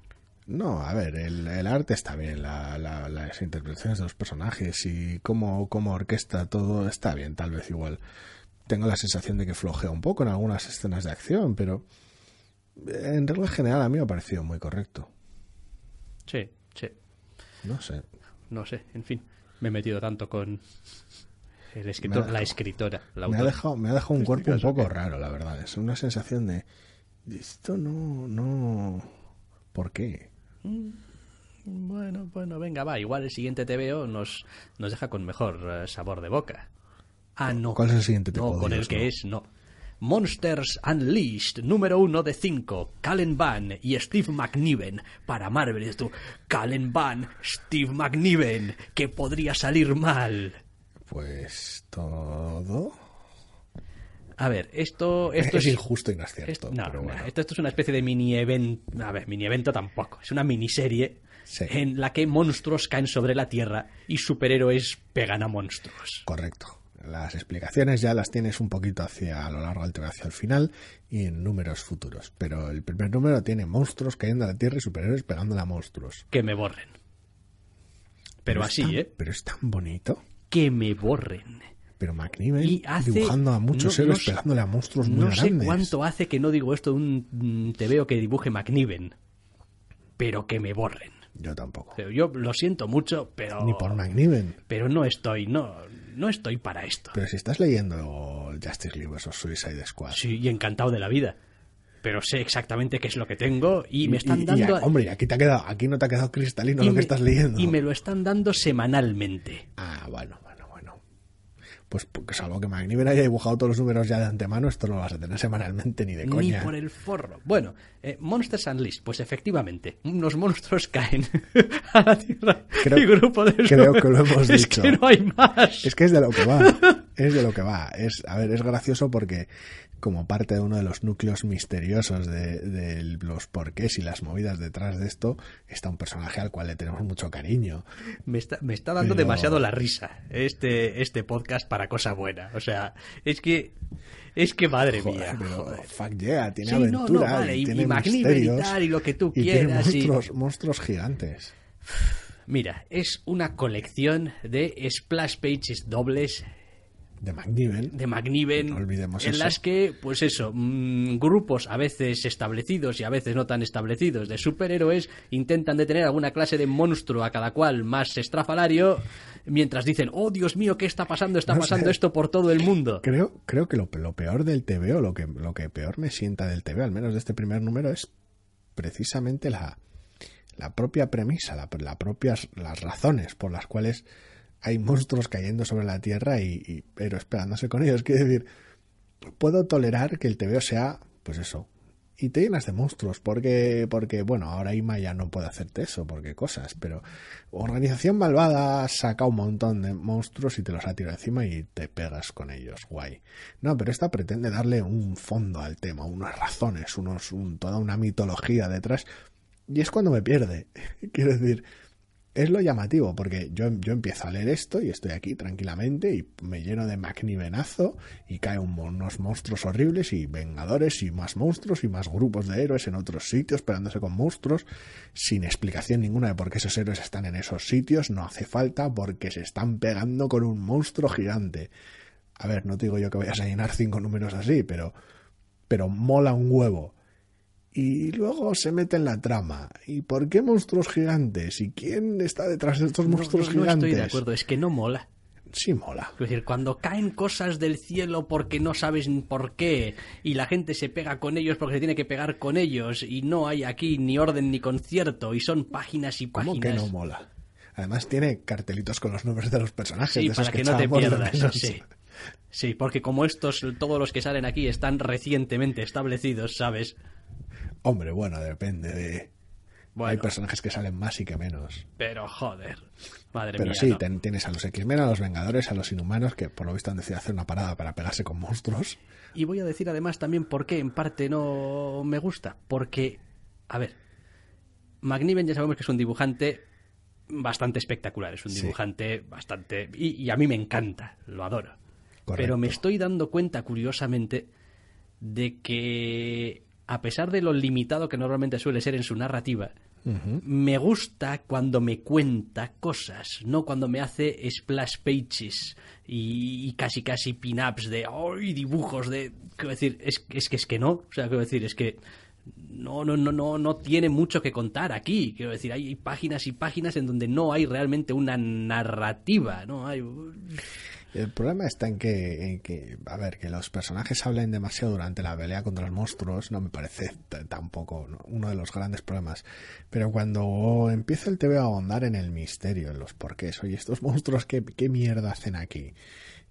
No, a ver, el, el arte está bien, la- la- las interpretaciones de los personajes y cómo, cómo orquesta todo está bien, tal vez igual. Tengo la sensación de que flojea un poco en algunas escenas de acción, pero en regla general a mí me ha parecido muy correcto. Sí, sí. No sé. No sé, en fin. Me he metido tanto con el escritor, ha la dejado- escritora, la Me ha dejado, me ha dejado un cuerpo un poco raro, la verdad. Es una sensación de... Esto no... no... ¿Por qué? Bueno, bueno, venga, va. Igual el siguiente TVO nos, nos deja con mejor eh, sabor de boca. Ah, no. ¿Cuál es el siguiente No, TVO? con el que no. es, no. Monsters Unleashed, número uno de cinco. Callen Van y Steve McNiven. Para Marvel, tú. Callen Van, Steve McNiven. Que podría salir mal. Pues todo... A ver, esto, esto es es, injusto y no es cierto. es- no, pero no, bueno. esto, esto es una especie de mini evento. A ver, mini evento tampoco. Es una miniserie Sí. en la que monstruos caen sobre la Tierra y superhéroes pegan a monstruos. Correcto. Las explicaciones ya las tienes un poquito hacia a lo largo del hacia el final y en números futuros. Pero el primer número tiene monstruos cayendo a la tierra y superhéroes pegándole a monstruos. Que me borren. Pero así, tan- ¿eh? Pero es tan bonito. Que me borren. Pero McNiven Y hace- dibujando a muchos no- no héroes sé- pegándole a monstruos muy No sé grandes. cuánto hace que no digo esto de un mm, TVO que dibuje McNiven. Pero que me borren. Yo tampoco. Pero yo lo siento mucho, pero. Ni por McNiven. Pero no estoy, no, no estoy para esto. Pero si estás leyendo Justice League vs Suicide Squad. Sí, y encantado de la vida. Pero sé exactamente qué es lo que tengo y me están y- y dando. a- hombre, aquí te ha quedado, aquí no te ha quedado cristalino y lo me- que estás leyendo. Y me lo están dando semanalmente. Ah, bueno, bueno, bueno. pues porque salvo que McNiven haya dibujado todos los números ya de antemano, esto no lo vas a tener semanalmente ni de Ni coña. por el forro. Bueno, eh, Monsters Unleashed, pues efectivamente, unos monstruos caen a la Tierra Creo- y grupo de creo que lo hemos es dicho. que no hay más. Es que es de lo que va. Es de lo que va. Es, a ver, es gracioso porque como parte de uno de los núcleos misteriosos de, de los porqués y las movidas detrás de esto, está un personaje al cual le tenemos mucho cariño. Me está, me está dando Pero- demasiado la risa este, este podcast para cosa buena. O sea, es que, es que madre Joder, mía. pero joder. fuck yeah, tiene Sí, no, no, aventura vale, y- y, y tiene MacGyver y misterios tal, y lo que tú quieras, tiene monstruos, monstruos gigantes. Mira, es una colección de splash pages dobles De McNiven. de McNiven No olvidemos en eso. las que, pues eso, mm, grupos a veces establecidos y a veces no tan establecidos de superhéroes intentan detener alguna clase de monstruo a cada cual más estrafalario mientras dicen, oh Dios mío, ¿qué está pasando? Está No pasando sé. esto por todo el mundo. Creo, creo que lo, lo peor del TVO, lo que, lo que peor me sienta del TVO, al menos de este primer número, es precisamente la, la propia premisa, la, la propias, las razones por las cuales hay monstruos cayendo sobre la Tierra y, pero esperándose con ellos. Quiero decir, puedo tolerar que el TVO sea, pues eso, y te llenas de monstruos, porque, porque bueno, ahora Ima ya no puede hacerte eso, porque cosas, pero Organización Malvada saca un montón de monstruos y te los ha tirado encima y te pegas con ellos, guay. No, pero esta pretende darle un fondo al tema, unas razones, unos, un- toda una mitología detrás, y es cuando me pierde. Quiero decir, es lo llamativo, porque yo, yo empiezo a leer esto y estoy aquí tranquilamente y me lleno de magnivenazo y caen un- unos monstruos horribles y vengadores y más monstruos y más grupos de héroes en otros sitios peleándose con monstruos sin explicación ninguna de por qué esos héroes están en esos sitios, no hace falta porque se están pegando con un monstruo gigante. A ver, no te digo yo que vayas a llenar cinco números así, pero, pero mola un huevo. Y luego se mete en la trama. ¿Y por qué monstruos gigantes? ¿Y quién está detrás de estos No, monstruos no, no gigantes? estoy de acuerdo, es que no mola. Sí, mola. Es decir, cuando caen cosas del cielo porque no sabes ni por qué y la gente se pega con ellos porque se tiene que pegar con ellos y no hay aquí ni orden ni concierto y son páginas y ¿Cómo páginas. que no mola? Además tiene cartelitos con los nombres de los personajes. Sí, de esos para que no te pierdas. Sí. Sí, porque como estos, todos los que salen aquí están recientemente establecidos, ¿sabes? Hombre, bueno, depende de... Bueno, Hay personajes que salen más y que menos. pero joder. Madre Pero mía. sí, no. ten- tienes a los X-Men, a los Vengadores, a los Inhumanos, que por lo visto han decidido hacer una parada para pegarse con monstruos. Y voy a decir además también por qué en parte no me gusta. Porque, a ver, McNiven ya sabemos que es un dibujante bastante espectacular. Es un Sí. dibujante bastante... Y, y a mí me encanta, lo adoro. Correcto. Pero me estoy dando cuenta, curiosamente, de que a pesar de lo limitado que normalmente suele ser en su narrativa, me gusta cuando me cuenta cosas, no cuando me hace splash pages y, y casi casi pin-ups de ¡ay! dibujos de. Quiero decir, es, es que es que no. O sea, quiero decir, es que no, no, no, no, no tiene mucho que contar aquí. Quiero decir, hay páginas y páginas en donde no hay realmente una narrativa, ¿no? Hay. El problema está en que, en que, a ver, que los personajes hablen demasiado durante la pelea contra los monstruos, no me parece tampoco ¿no? uno de los grandes problemas. Pero cuando empieza el TV a ahondar en el misterio, en los porqués, oye, estos monstruos, ¿qué, qué mierda hacen aquí?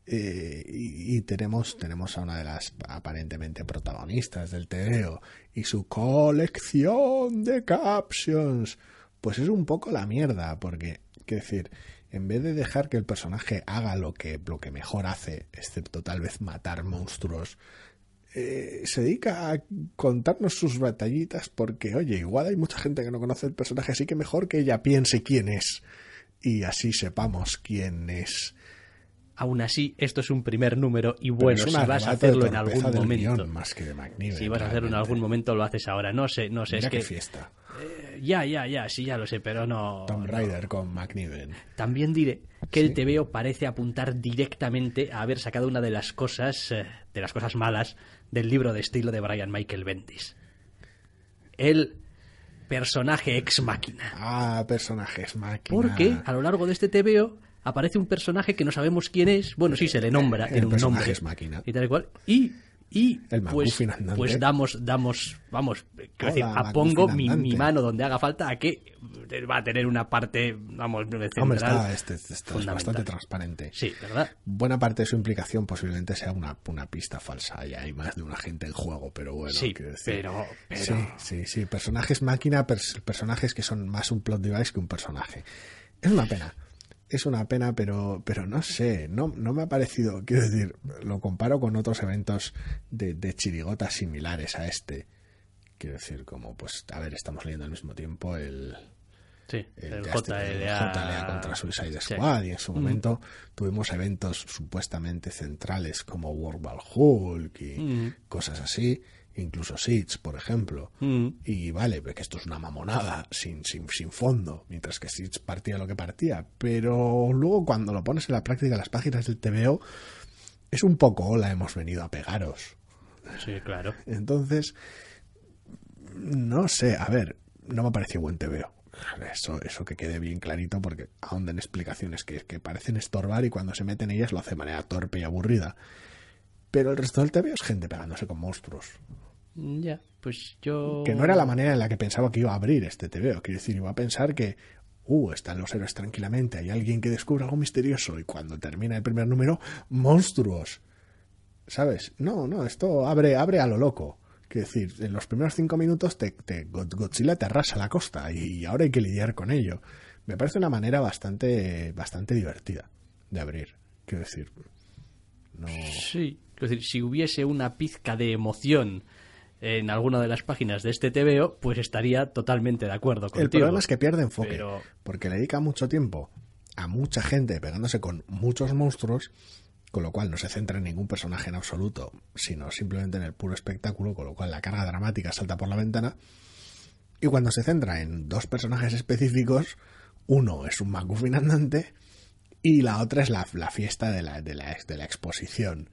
Eh, y, y tenemos, tenemos a una de las aparentemente protagonistas del TVO y su colección de captions. Pues es un poco la mierda, porque, quiero decir, en vez de dejar que el personaje haga lo que, lo que mejor hace, excepto tal vez matar monstruos, eh, se dedica a contarnos sus batallitas porque, oye, igual hay mucha gente que no conoce el personaje, así que mejor que ella piense quién es y así sepamos quién es. Aún así, esto es un primer número y bueno, si vas a hacerlo en algún momento. más que de McNiven, Si vas a hacerlo en algún momento, lo haces ahora. No sé, no sé. Mira es qué que. fiesta. Ya, ya, ya, sí, ya lo sé, pero no. Tomb no. Raider con McNiven. También diré que el TVO parece apuntar directamente a haber sacado una de las cosas, eh, de las cosas malas del libro de estilo de Brian Michael Bendis. El personaje ex máquina. Ah, personajes máquina. Porque a lo largo de este TVO aparece un personaje que no sabemos quién es. Bueno, sí, se le nombra, El tiene un nombre. es máquina. Y tal y cual. Y Y El pues, pues damos, damos, vamos, quiero decir, Hola, apongo mi, mano donde haga falta a que va a tener una parte, vamos, central. Hombre, está, este, este- fundamental. bastante transparente. Sí, ¿verdad? Buena parte de su implicación posiblemente sea una, una pista falsa y hay más de un agente en juego, pero bueno. Sí, decir- pero- pero- Sí, sí, sí. Personajes máquina, pers- personajes que son más un plot device que un personaje. Es una pena. Es una pena, pero, pero no sé, no, no me ha parecido, quiero decir, lo comparo con otros eventos de, de chirigotas similares a este. Quiero decir, como, pues, a ver, estamos leyendo al mismo tiempo el, Sí, el, JLA. JLA contra Suicide Sí. Squad y en su momento tuvimos eventos supuestamente centrales como World War Hulk y Mm. cosas así, incluso Siege, por ejemplo. Mm. Y vale, que esto es una mamonada sin, sin, sin fondo, mientras que Siege partía lo que partía. Pero luego cuando lo pones en la práctica las páginas del TVO, es un poco hola, hemos venido a pegaros. Sí, claro. Entonces, no sé, a ver, no me ha parecido buen TVO. Eso, eso que quede bien clarito porque ahonden explicaciones que, que parecen estorbar y cuando se meten ellas lo hace de manera torpe y aburrida. Pero el resto del TVO es gente pegándose con monstruos. Ya, pues yo... Que no era la manera en la que pensaba que iba a abrir este TVO. Quiero decir, iba a pensar que, uh, están los héroes tranquilamente, hay alguien que descubre algo misterioso y cuando termina el primer número, monstruos. ¿Sabes? No, no, esto abre, abre a lo loco. Quiero decir, en los primeros cinco minutos te, te- God- Godzilla te arrasa la costa y ahora hay que lidiar con ello. Me parece una manera bastante, bastante divertida de abrir. Quiero decir, no. Sí, es decir, si hubiese una pizca de emoción en alguna de las páginas de este TVO, pues estaría totalmente de acuerdo contigo. El problema es que pierde enfoque, Pero- porque le dedica mucho tiempo a mucha gente pegándose con muchos monstruos, con lo cual no se centra en ningún personaje en absoluto, sino simplemente en el puro espectáculo, con lo cual la carga dramática salta por la ventana. Y cuando se centra en dos personajes específicos, uno es un MacGuffin andante y la otra es la, la fiesta de la, de, la, de la exposición.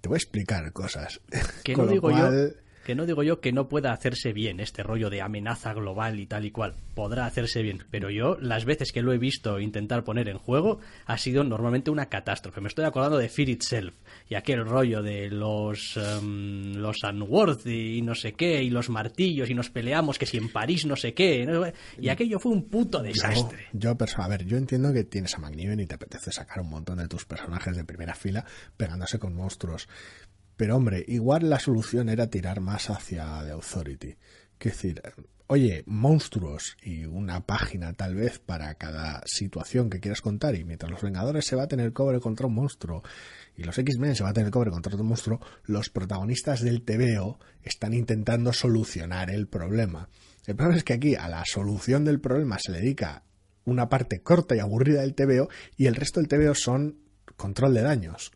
Te voy a explicar cosas. que Con no digo cual- yo que no digo yo que no pueda hacerse bien este rollo de amenaza global y tal y cual podrá hacerse bien pero yo las veces que lo he visto intentar poner en juego ha sido normalmente una catástrofe me estoy acordando de Fear Itself y aquel rollo de los em, los Unworthy y no sé qué y los martillos y nos peleamos que si en París no sé qué ¿no? y aquello fue un puto desastre Yo, yo a ver, yo entiendo que tienes a McNiven y te apetece sacar un montón de tus personajes de primera fila pegándose con monstruos. Pero hombre, igual la solución era tirar más hacia The Authority. Es decir, oye, monstruos y una página tal vez para cada situación que quieras contar y mientras los Vengadores se va a tener cobre contra un monstruo y los X-Men se va a tener cobre contra otro monstruo, los protagonistas del TVO están intentando solucionar el problema. El problema es que aquí a la solución del problema se le dedica una parte corta y aburrida del TVO y el resto del TVO son control de daños.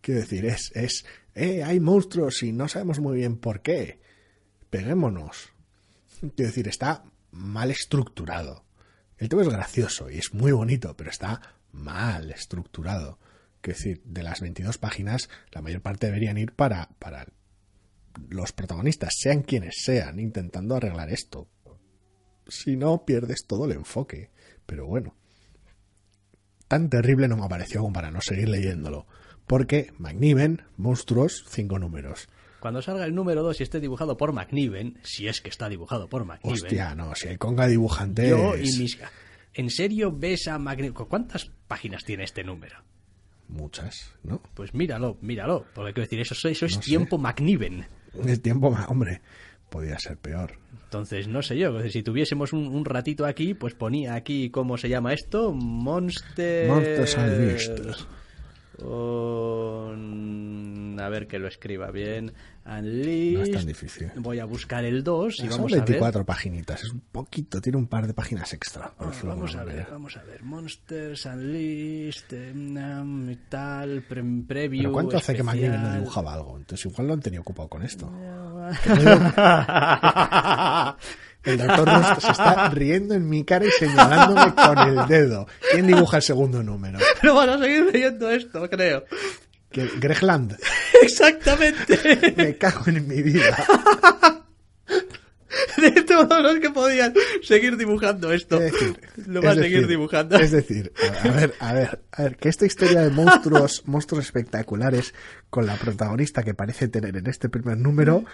Quiero decir, es, es, eh, hay monstruos y no sabemos muy bien por qué. Peguémonos. Quiero decir, está mal estructurado. El tema es gracioso y es muy bonito, pero está mal estructurado. Quiero decir, de las 22 páginas, la mayor parte deberían ir para, para los protagonistas, sean quienes sean, intentando arreglar esto. Si no, pierdes todo el enfoque. Pero bueno, tan terrible no me pareció como para no seguir leyéndolo. Porque McNiven, monstruos, cinco números. cuando salga el número 2 y esté dibujado por McNiven si es que está dibujado por McNiven Hostia, no, si el conga dibujante Yo y mis... ¿En serio ves a Magni... ¿Cuántas páginas tiene este número? muchas, ¿no? Pues míralo, míralo. Porque quiero decir, eso, eso es No sé. tiempo McNiven. El tiempo, hombre, podía ser peor. Entonces, no sé yo, si tuviésemos un, un ratito aquí, pues ponía aquí, ¿cómo se llama esto? Monster... Monsters Unleashed. Un- A ver que lo escriba bien. Unleashed. No es tan difícil. Voy a buscar el 2 y Son vamos a ver. 24 paginitas, es un poquito, tiene un par de páginas extra. por de vamos a ver, manera. vamos a ver. Monsters Unleashed, um, tal, pre preview. Pero ¿cuánto hace que McNiven no especial? dibujaba algo? Entonces igual lo han tenido ocupado con esto. El doctor Rust se está riendo en mi cara y señalándome con el dedo. ¿Quién dibuja el segundo número? Pero van a seguir leyendo esto, creo. Que Greg Land. Exactamente. Me cago en mi vida. De no es que podían seguir dibujando esto. Es decir, Lo va a seguir decir, dibujando. Es decir, a ver, a ver, a ver, que esta historia de monstruos, monstruos espectaculares con la protagonista que parece tener en este primer número,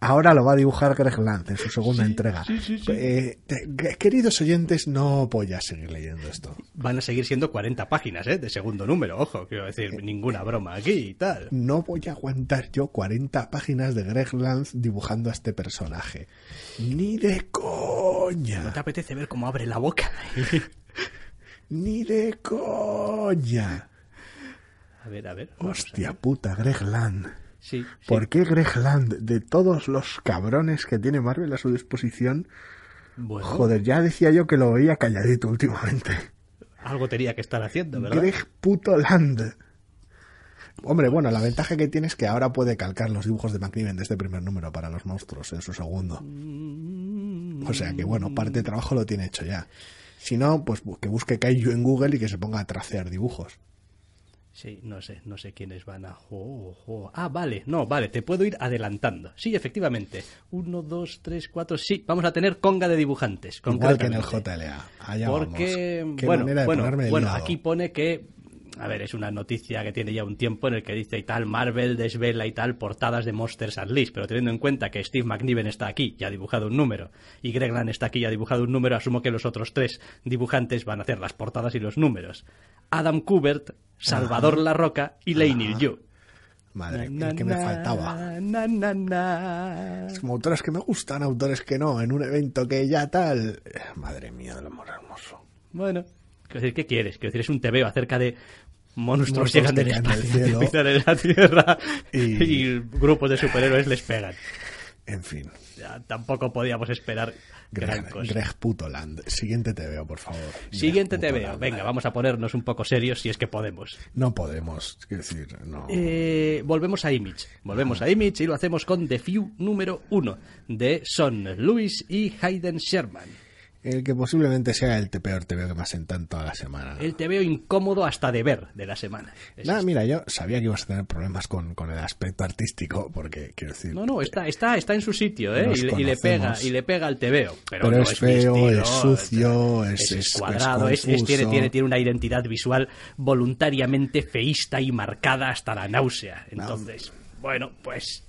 ahora lo va a dibujar Greg Land en su segunda entrega. Eh, te- queridos oyentes, no voy a seguir leyendo esto. Van a seguir siendo 40 páginas, ¿eh? De segundo número, ojo, quiero decir, ninguna broma aquí y tal. No voy a aguantar yo 40 páginas de Greg Land dibujando a este personaje. Ni de ¿No coña. te apetece ver cómo abre la boca? Ni de coña. a ver, a ver. a Hostia ver. puta, Greg Land. Sí, sí. ¿Por qué Greg Land, de todos los cabrones que tiene Marvel a su disposición, Bueno, joder, ya decía yo que lo veía calladito últimamente. algo tenía que estar haciendo, ¿verdad? Greg puto Land. Hombre, bueno, la ventaja que tiene es que ahora puede calcar los dibujos de McNiven de este primer número para los monstruos en su segundo. O sea que, bueno, parte de trabajo lo tiene hecho ya. Si no, pues que busque Kaiju en Google y que se ponga a tracear dibujos. Sí, no sé, no sé quiénes van a... Ah, vale, no, vale, te puedo ir adelantando. Sí, efectivamente. Uno, dos, tres, cuatro, sí, vamos a tener conga de dibujantes. Igual que en el. JLA. Allá Porque, vamos. Qué bueno, bueno, bueno aquí pone que, a ver, es una noticia que tiene ya un tiempo en el que dice y tal, Marvel desvela y tal portadas de Monsters Unleashed, pero teniendo en cuenta que Steve McNiven está aquí y ha dibujado un número, y Greg Land está aquí y ha dibujado un número, asumo que los otros tres dibujantes van a hacer las portadas y los números. Adam Kubert, Salvador La Roca y Laney Yu. Madre, Na, el que me faltaba. na, na, na. Como autores que me gustan, autores que no, en un evento que ya tal. Eh, Madre mía del amor hermoso. Bueno, quiero decir, ¿qué quieres? Quiero decir, es un tebeo acerca de monstruos Monstruos llegan del espacio, pisar en la tierra Y- y... grupos de superhéroes les pegan. En fin. Ya, tampoco podíamos esperar gran Greg, cosa. Greg Putoland. Siguiente te veo, por favor. Siguiente tebeo. Putoland. Venga, vamos a ponernos un poco serios si es que podemos. No podemos, quiero decir, no. Eh, volvemos a Image. Volvemos a Image y lo hacemos con The Few número uno de Son Lewis y Hayden Sherman. El que posiblemente sea el te- peor te veo que más en tanto a la semana. El tebeo incómodo hasta de ver de la semana. Nada, mira, yo sabía que ibas a tener problemas con, con el aspecto artístico, porque quiero decir. No, no, está, está, está en su sitio, ¿eh? Y, le- y le pega, y le pega al tebeo. Pero, Pero no es feo, estilo, es sucio, es, es- cuadrado, es tiene, tiene, tiene una identidad visual voluntariamente feísta y marcada hasta la náusea. Entonces, bueno, pues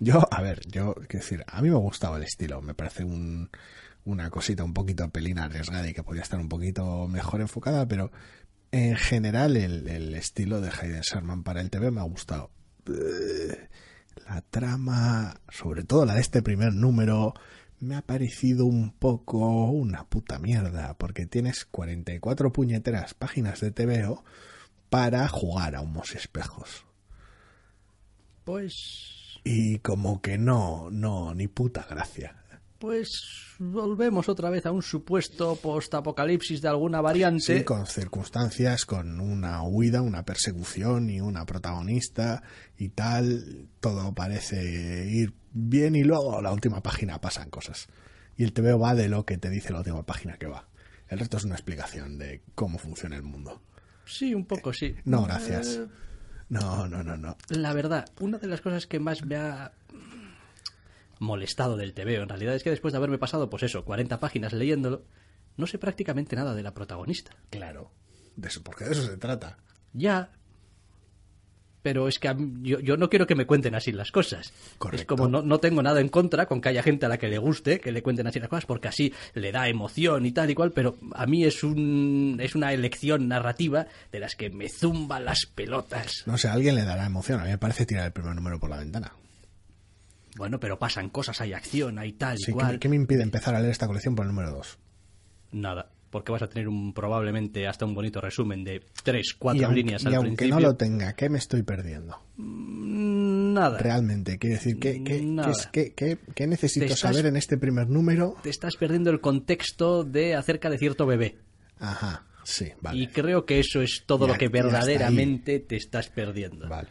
Yo, a ver, yo, quiero decir, a mí me gustaba el estilo, me parece un, una cosita un poquito pelín arriesgada y que podría estar un poquito mejor enfocada, pero en general el, el estilo de Hayden Sherman para el TV me ha gustado. La trama, sobre todo la de este primer número, me ha parecido un poco una puta mierda, porque tienes 44 puñeteras páginas de TVO para jugar a unos espejos. Pues. Y como que no, no, ni puta gracia. Pues volvemos otra vez a un supuesto post-apocalipsis de alguna variante. Sí, con circunstancias, con una huida, una persecución y una protagonista y tal, todo parece ir bien y luego a la última página pasan cosas. Y el TVO va de lo que te dice la última página que va. El resto es una explicación de cómo funciona el mundo. Sí, un poco sí. No, gracias. Eh, No, no, no, no. La verdad, una de las cosas que más me ha molestado del TVO en realidad es que después de haberme pasado, pues eso, 40 páginas leyéndolo, no sé prácticamente nada de la protagonista. Claro. De eso, porque de eso se trata. Ya. Pero es que mí- yo, yo no quiero que me cuenten así las cosas. Correcto. Es como no, no tengo nada en contra con que haya gente a la que le guste que le cuenten así las cosas, porque así le da emoción y tal y cual, pero a mí es, un, es una elección narrativa de las que me zumba las pelotas. No sé, a alguien le dará emoción. A mí me parece tirar el primer número por la ventana. Bueno, pero pasan cosas, hay acción, hay tal y Sí, ¿qué, cual. me- qué me impide empezar a leer esta colección por el número 2? Nada, porque vas a tener un probablemente hasta un bonito resumen de tres, cuatro y aunque, líneas y al aunque principio. no lo tenga, ¿qué me estoy perdiendo? Mm, Nada. Realmente, quiero decir, ¿qué, qué, Nada. qué qué- necesito estás- saber en este primer número? Te estás perdiendo el contexto de acerca de cierto bebé. Ajá, sí, vale. Y creo que eso es todo Y lo que y verdaderamente te estás perdiendo. Vale,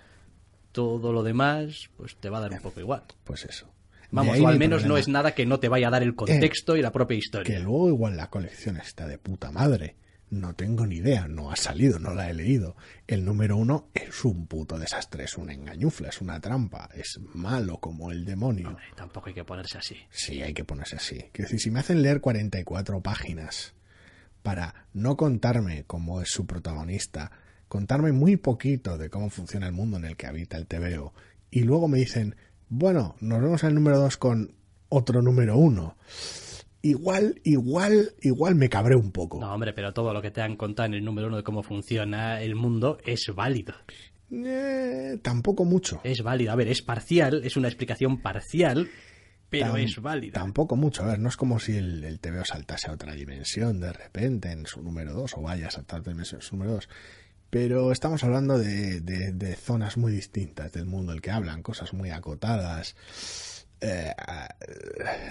Todo lo demás, pues te va a dar un poco igual. pues eso. Vamos, o al menos no es nada que no te vaya a dar el contexto y la propia Que historia. luego igual la colección está de puta madre, No tengo ni idea, no ha salido, no la he leído. El número uno es un puto desastre, es una engañufla, es una trampa, es malo como el demonio. Hombre, tampoco hay que ponerse así. Sí, hay que ponerse así. Quiero decir, si me hacen leer 44 páginas para no contarme cómo es su protagonista, contarme muy poquito de cómo funciona el mundo en el que habita el TVO, y luego me dicen, bueno, nos vemos al número 2 con otro número 1. Igual, igual, igual me cabré un poco. No, hombre, pero todo lo que te han contado en el número uno de cómo funciona el mundo es válido. Eh, tampoco mucho. Es válido. A ver, es parcial, es una explicación parcial, pero es válida. Tampoco mucho. A ver, no es como si el, el TVO saltase a otra dimensión de repente en su número 2 o vaya a saltar de dimensión en su número 2. Pero estamos hablando de, de- zonas muy distintas del mundo el que hablan, cosas muy acotadas. Eh, ah,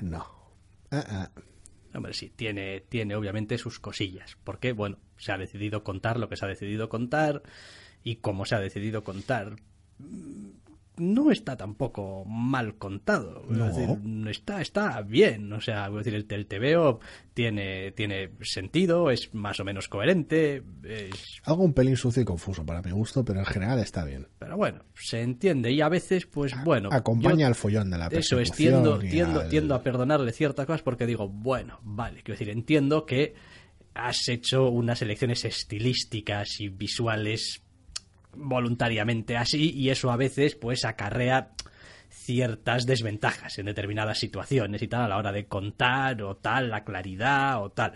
no. Ah, ah. Hombre, sí, tiene, tiene obviamente sus cosillas. Porque, bueno, se ha decidido contar lo que se ha decidido contar y como se ha decidido contar. No está tampoco mal contado. Es No. decir, está, está bien. O sea, decir, el, el TVO tiene, tiene sentido, es más o menos coherente. es- Algo un pelín sucio y confuso para mi gusto, pero en general está bien. pero bueno, se entiende. Y a veces, pues bueno. Acompaña al follón de la Eso es, tiendo, tiendo, al- tiendo a perdonarle ciertas cosas porque digo, bueno, vale, quiero decir, entiendo que has hecho unas elecciones estilísticas y visuales voluntariamente así y eso a veces pues acarrea ciertas desventajas en determinadas situaciones y tal a la hora de contar o tal, la claridad o tal.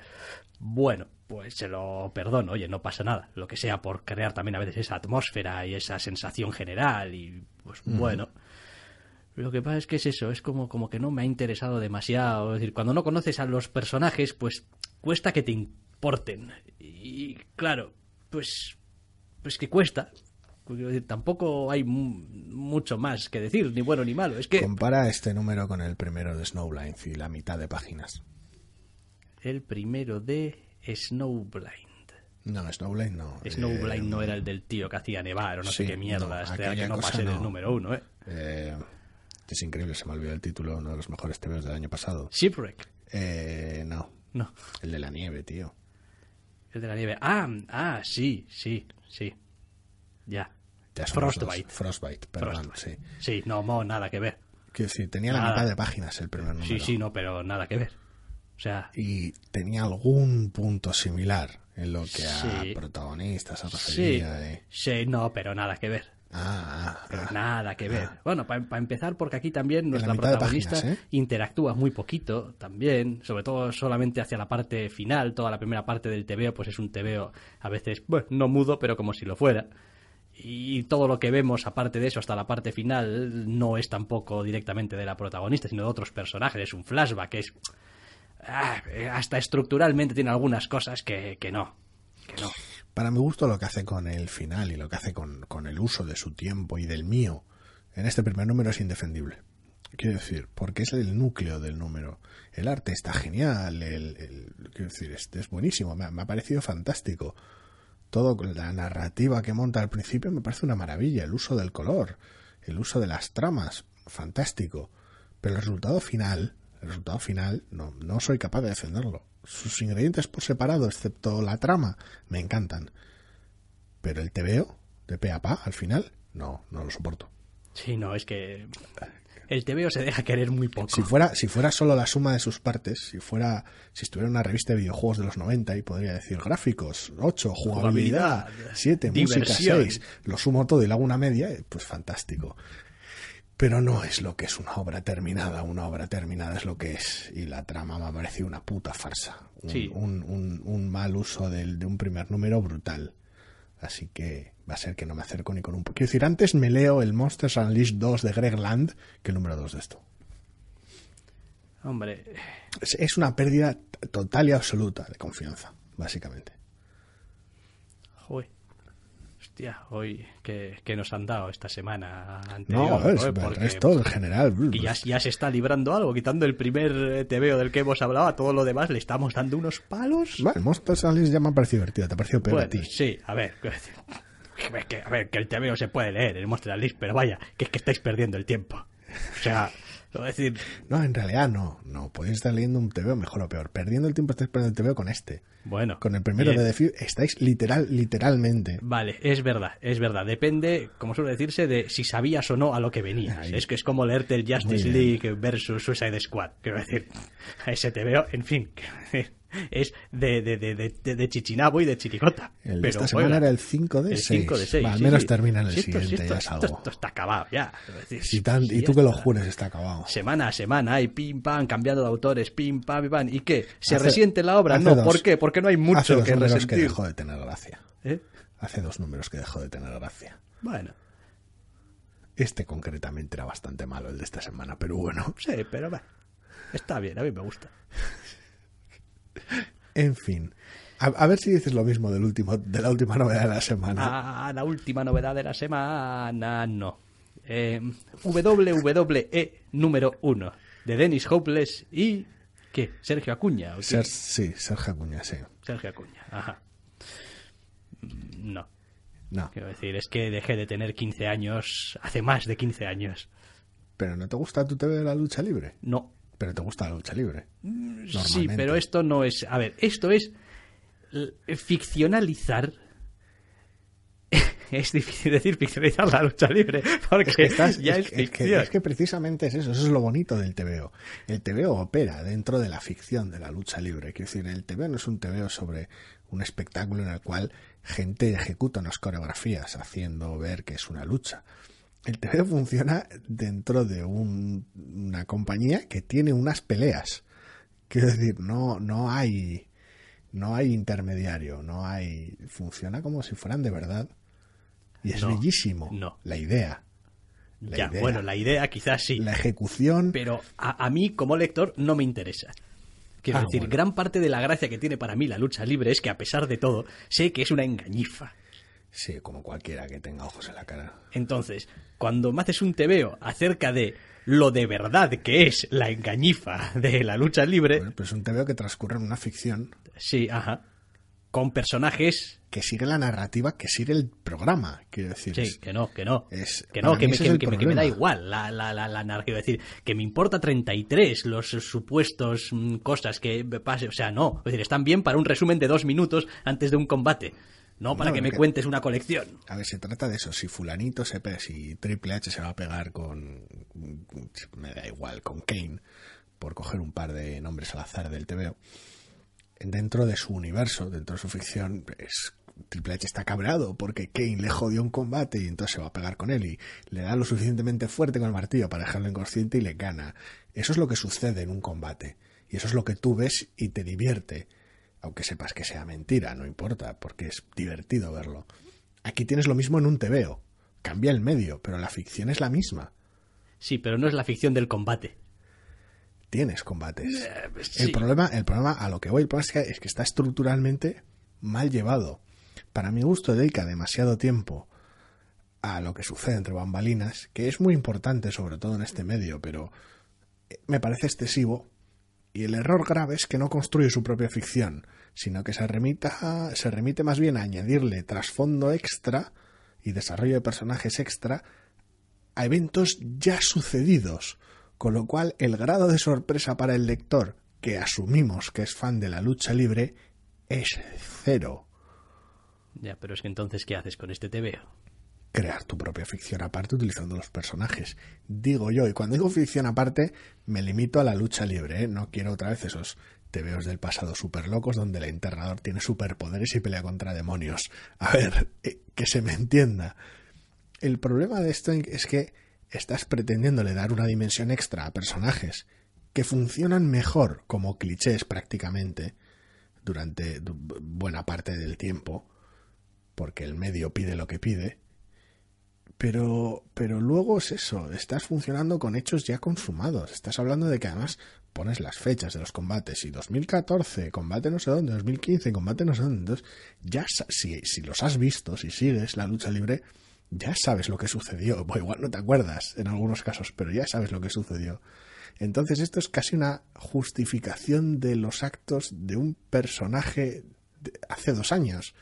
Bueno, pues se lo perdono, oye, no pasa nada, lo que sea por crear también a veces esa atmósfera y esa sensación general y pues bueno. Lo que pasa es que es eso, es como, como que no me ha interesado demasiado. Es decir, cuando no conoces a los personajes, pues cuesta que te importen. Y claro, pues, pues que cuesta. Decir, tampoco hay mu- mucho más que decir, ni bueno ni malo. Es que Compara este número con el primero de Snowblind y la mitad de páginas. el primero de Snowblind. No, Snowblind no. Snowblind Eh, no era el del tío que hacía nevar o no sí, sé qué mierda. no, este que no pasé del no. número uno, ¿eh? eh, es increíble, se me olvidó el título, uno de los mejores TVOs del año pasado. Shipwreck. Eh, no, No. el de la nieve, tío. El de la nieve. Ah, ah, sí, sí, sí. Ya. Ya son los dos. Frostbite. Frostbite, perdón, Frostbite. sí. Sí, no, mo, nada que ver. Quiero decir, tenía la mitad de páginas el primer número. Sí, sí, no, pero nada que ver. O sea, Y tenía algún punto similar en lo que a Sí. protagonistas se sí, sí, no, pero nada que ver. Ah, ah, Pero ah. nada que ver. Bueno, para empezar, porque aquí también nuestra protagonista páginas, ¿eh? interactúa muy poquito también, sobre todo solamente hacia la parte final, toda la primera parte del TVO, pues es un TVO a veces, bueno, no mudo, pero como si lo fuera. Y todo lo que vemos, aparte de eso, hasta la parte final, no es tampoco directamente de la protagonista, sino de otros personajes. Es un flashback, es. ah, hasta estructuralmente tiene algunas cosas que, que no. Para mi gusto lo que hace con el final y lo que hace con, con el uso de su tiempo y del mío en este primer número es indefendible. Quiero decir, porque es el núcleo del número. El arte está genial, el, quiero decir, es buenísimo, me ha parecido fantástico. Todo la narrativa que monta al principio me parece una maravilla, el uso del color, el uso de las tramas, fantástico. Pero el resultado final, el resultado final, no, no soy capaz de defenderlo. Sus ingredientes por separado, excepto la trama, me encantan. Pero el TVO, de pe a pa, al final, no, no lo soporto. Sí, no, es que. El TVO se deja querer muy poco. Si fuera, si fuera solo la suma de sus partes, si fuera, si estuviera una revista de videojuegos de los 90 y podría decir gráficos 8, jugabilidad, Jugabilidad, 7, música diversión. 6, lo sumo todo y le hago una media, eh, pues fantástico. Pero no es lo que es una obra terminada, una obra terminada es lo que es. Y la trama me ha parecido una puta farsa. Un, Sí. un, un- un mal uso del, de un primer número brutal. Así que va a ser que no me acerco ni con un... Quiero decir, antes me leo el Monsters Unleashed 2 de Greg Land que el número 2 de esto. Hombre, Es, es una pérdida total y absoluta de confianza, básicamente. joder. Hostia, hoy que, que nos han dado esta semana No, anterior. a ver, joder, el resto, en general... Y ya, ya se está librando algo, quitando el primer eh, TVO del que hemos hablado, a todo lo demás le estamos dando unos palos. Vale, el Monsters Unleashed ya me ha parecido divertido, te ha parecido peor a Bueno, ti. sí, a ver, que- a ver, que el TVO se puede leer, el Monster Unleashed, pero vaya, que es que estáis perdiendo el tiempo. O sea, Es decir, No, en realidad no. No, podéis estar leyendo un TVO mejor o peor. Perdiendo el tiempo estáis perdiendo el TVO con este. bueno. Con el primero bien. de The Few estáis literal, literalmente. Vale, es verdad, es verdad. Depende, como suele decirse, de si sabías o no a lo que venías. Ahí. Es que es como leerte el Justice. League versus Suicide Squad. Quiero decir, ese te veo, en fin, es de, de, de, de, Chichinabo y de Chirigota. El de Pero, esta semana era el 5 de el 6. 5 de 6. al menos termina en el siguiente, esto, ya es esto- algo. esto está acabado ya. y tú que lo jures está acabado. Semana a semana, y pim pam, cambiando de autores, pim pam, pam. ¿Y qué? ¿Se resiente la obra? No, dos- ¿por qué? Porque no hay Hace mucho dos que números que resentir. dejó de tener gracia. ¿Eh? Hace dos números que dejó de tener gracia. Bueno, Este concretamente era bastante malo, el de esta semana, pero bueno. sí, pero va. Está bien, a mí me gusta. En fin. A, a ver si dices lo mismo del último, de la última novedad de la semana. Ah, la última novedad de la semana, no. Eh, WWE número uno de Dennis Hopeless y... ¿Qué? ¿Sergio Acuña? ¿o qué? Ser- sí, Sergio Acuña, sí. Sergio Acuña, ajá. No, No, quiero decir, es que dejé de tener 15 años hace más de 15 años. pero ¿no te gusta tu TV de la lucha libre? No, Pero te gusta la lucha libre. Sí, Normalmente. pero esto no es. A ver, esto es ficcionalizar. es difícil decir ficcionalizar la lucha libre, porque que estás- ya es, es, que- es que, ficción. es que precisamente es eso, eso es lo bonito del TVO. El TVO opera dentro de la ficción de la lucha libre. Quiero decir, el TVO no es un TVO sobre un espectáculo en el cual gente ejecuta unas coreografías haciendo ver que es una lucha. El TVO funciona dentro de un- una compañía que tiene unas peleas. Quiero decir, no, no hay no hay intermediario, no hay funciona como si fueran de verdad. Y es No, bellísimo no. la idea. la ya, idea. bueno, la idea quizás sí, La ejecución pero a, a mí como lector no me interesa. Quiero Ah, decir, bueno. gran parte de la gracia que tiene para mí la lucha libre es que a pesar de todo, sé que es una engañifa. Sí, como cualquiera que tenga ojos en la cara. Entonces, cuando me haces un tebeo acerca de lo de verdad que es la engañifa de la lucha libre, Bueno, pues es un TVO que transcurre en una ficción. Sí, ajá, con personajes, que sigue la narrativa que sigue el programa. Quiero decir, sí, es- que no, que no, es- que no, que me, que, que me- que me da igual la, la, la, la narrativa, es decir, que me importa 33 los supuestos mm, cosas que pase, o sea, no, es decir, están bien para un resumen de dos minutos antes de un combate, no para No, que me que- cuentes una colección. A ver, se trata de eso. Si fulanito se pe si Triple H se va a pegar con... Me da igual, con Kane, por coger un par de nombres al azar del TVO. Dentro de su universo, dentro de su ficción, es, Triple H está cabreado porque Kane le jodió un combate y entonces se va a pegar con él y le da lo suficientemente fuerte con el martillo para dejarlo inconsciente y le gana. Eso es lo que sucede en un combate. Y eso es lo que tú ves y te divierte. Aunque sepas que sea mentira, no importa, porque es divertido verlo. Aquí tienes lo mismo en un TVO. Cambia el medio, pero la ficción es la misma. Sí, pero no es la ficción del combate. Tienes combates. pues El problema, el problema a lo que voy, el problema es que, es que está estructuralmente mal llevado. Para mi gusto dedica demasiado tiempo a lo que sucede entre bambalinas, que es muy importante sobre todo en este medio, pero eh, me parece excesivo. Y el error grave es que no construye su propia ficción, sino que se remita, se remite más bien a añadirle trasfondo extra y desarrollo de personajes extra a eventos ya sucedidos, con lo cual el grado de sorpresa para el lector, que asumimos que es fan de la lucha libre, es cero. Ya, pero es que entonces, ¿qué haces con este tebeo? Crear tu propia ficción aparte utilizando los personajes. Digo yo, y cuando digo ficción aparte, me limito a la lucha libre, ¿eh? No quiero otra vez esos tebeos del pasado super locos donde el enterrador tiene superpoderes y pelea contra demonios. A ver, eh, que se me entienda. El problema de esto es que estás pretendiéndole dar una dimensión extra a personajes que funcionan mejor como clichés prácticamente durante du- buena parte del tiempo, porque el medio pide lo que pide, pero, pero luego es eso, estás funcionando con hechos ya consumados, estás hablando de que además pones las fechas de los combates y 2014, combate no sé dónde, 2015, combate no sé dónde, entonces ya si, si los has visto, si sigues la lucha libre, ya sabes lo que sucedió, bueno, igual no te acuerdas en algunos casos, pero ya sabes lo que sucedió. Entonces esto es casi una justificación de los actos de un personaje de hace dos años.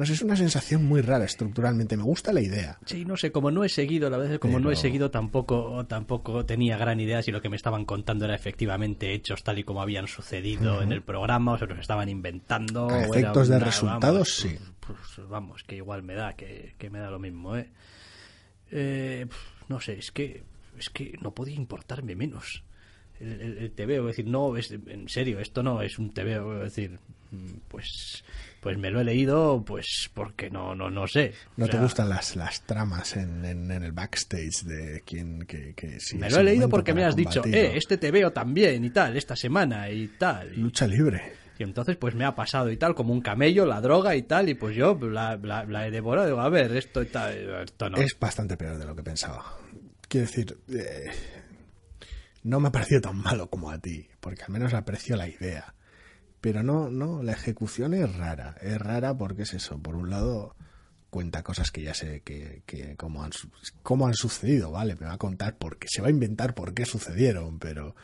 No sé, es una sensación muy rara estructuralmente. Me gusta la idea. Sí, no sé, como no he seguido, la verdad es que como no he seguido tampoco tampoco tenía gran idea si lo que me estaban contando era efectivamente hechos tal y como habían sucedido en el programa o se los estaban inventando. A efectos de resultados, vamos, sí. Pues, vamos, que igual me da, que, que me da lo mismo, ¿eh? Eh, no sé, es que es que no podía importarme menos el, el, el TVO, es decir, no, es, en serio, esto no es un TVO, es decir, mm, pues pues me lo he leído, pues porque no no no sé. ¿No O te sea, gustan las, las tramas en, en- en el backstage de quién que, Me lo he leído porque me has dicho, eh, este te veo también y tal, esta semana y tal. Y, Lucha libre. y entonces pues me ha pasado y tal, como un camello, la droga y tal, y pues yo la, la- la he devorado. Digo, a ver, esto y tal, esto no. Es bastante peor de lo que pensaba. Quiero decir, eh, no me ha parecido tan malo como a ti, porque al menos aprecio la idea. Pero no, no, la ejecución es rara. Es rara porque es eso. Por un lado, cuenta cosas que ya sé que, que cómo, han, sucedido, ¿vale? Me va a contar por qué, se va a inventar por qué sucedieron, pero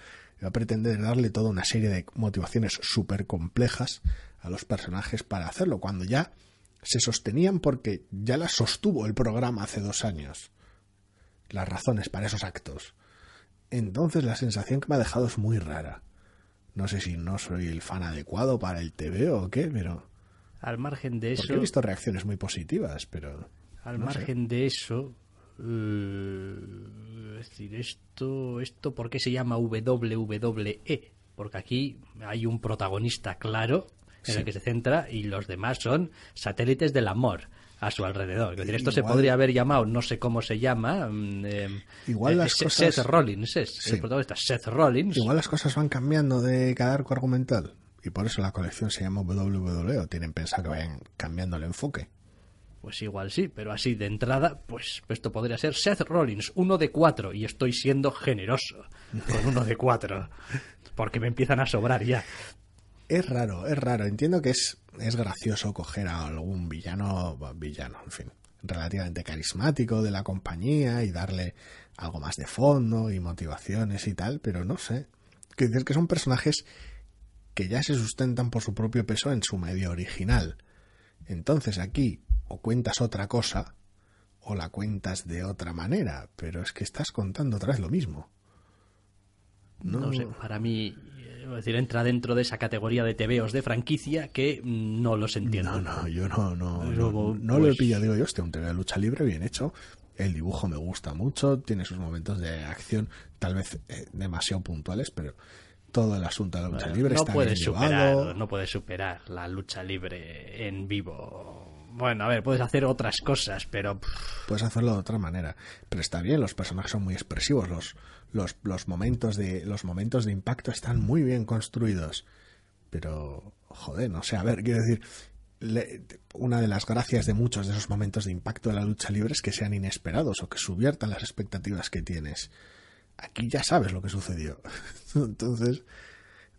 va a pretender darle toda una serie de motivaciones súper complejas a los personajes para hacerlo, cuando ya se sostenían porque ya las sostuvo el programa hace dos años. Las razones para esos actos. Entonces la sensación que me ha dejado es muy rara. No sé si no soy el fan adecuado para el TV o qué, pero... Al margen de eso, he visto reacciones muy positivas, pero... al no sé. margen de eso, eh, es decir, esto, esto, ¿por qué se llama WWE? Porque aquí hay un protagonista claro en Sí. el que se centra y los demás son satélites del amor a su alrededor. Es decir, esto se podría haber llamado, no sé cómo se llama, mm, eh, Igual eh, las Seth- cosas- Seth Rollins es Sí. el protagonista, Seth Rollins. Igual las cosas van cambiando de cada arco argumental. Y por eso la colección se llama WWE o tienen pensado que vayan cambiando el enfoque. Pues igual sí, pero así de entrada, pues esto podría ser Seth Rollins, uno de cuatro, y estoy siendo generoso con uno de cuatro, porque me empiezan a sobrar ya. Es raro, es raro. Entiendo que es, es gracioso coger a algún villano, villano, en fin, relativamente carismático de la compañía y darle algo más de fondo y motivaciones y tal, pero no sé. Quiero decir que son personajes que ya se sustentan por su propio peso en su medio original. Entonces aquí o cuentas otra cosa o la cuentas de otra manera, pero es que estás contando otra vez lo mismo. No, sé, para mí, es decir, entra dentro de esa categoría de tebeos de franquicia que mm, no los entiendo. No, no, yo no, no, no, no lo he pues- pillado. Digo yo, este un TV de lucha libre bien hecho. El dibujo me gusta mucho, tiene sus momentos de acción, tal vez eh, demasiado puntuales, pero todo el asunto de la lucha libre no está puedes bien superar, llevado. no puedes superar la lucha libre en vivo. Bueno, a ver, puedes hacer otras cosas, pero Puedes hacerlo de otra manera, pero está bien. Los personajes son muy expresivos, los, los, los momentos de los momentos de impacto están muy bien construidos. Pero, joder, no sé, a ver, quiero decir, le- una de las gracias de muchos de esos momentos de impacto de la lucha libre es que sean inesperados o que subviertan las expectativas que tienes. Aquí ya sabes lo que sucedió. Entonces,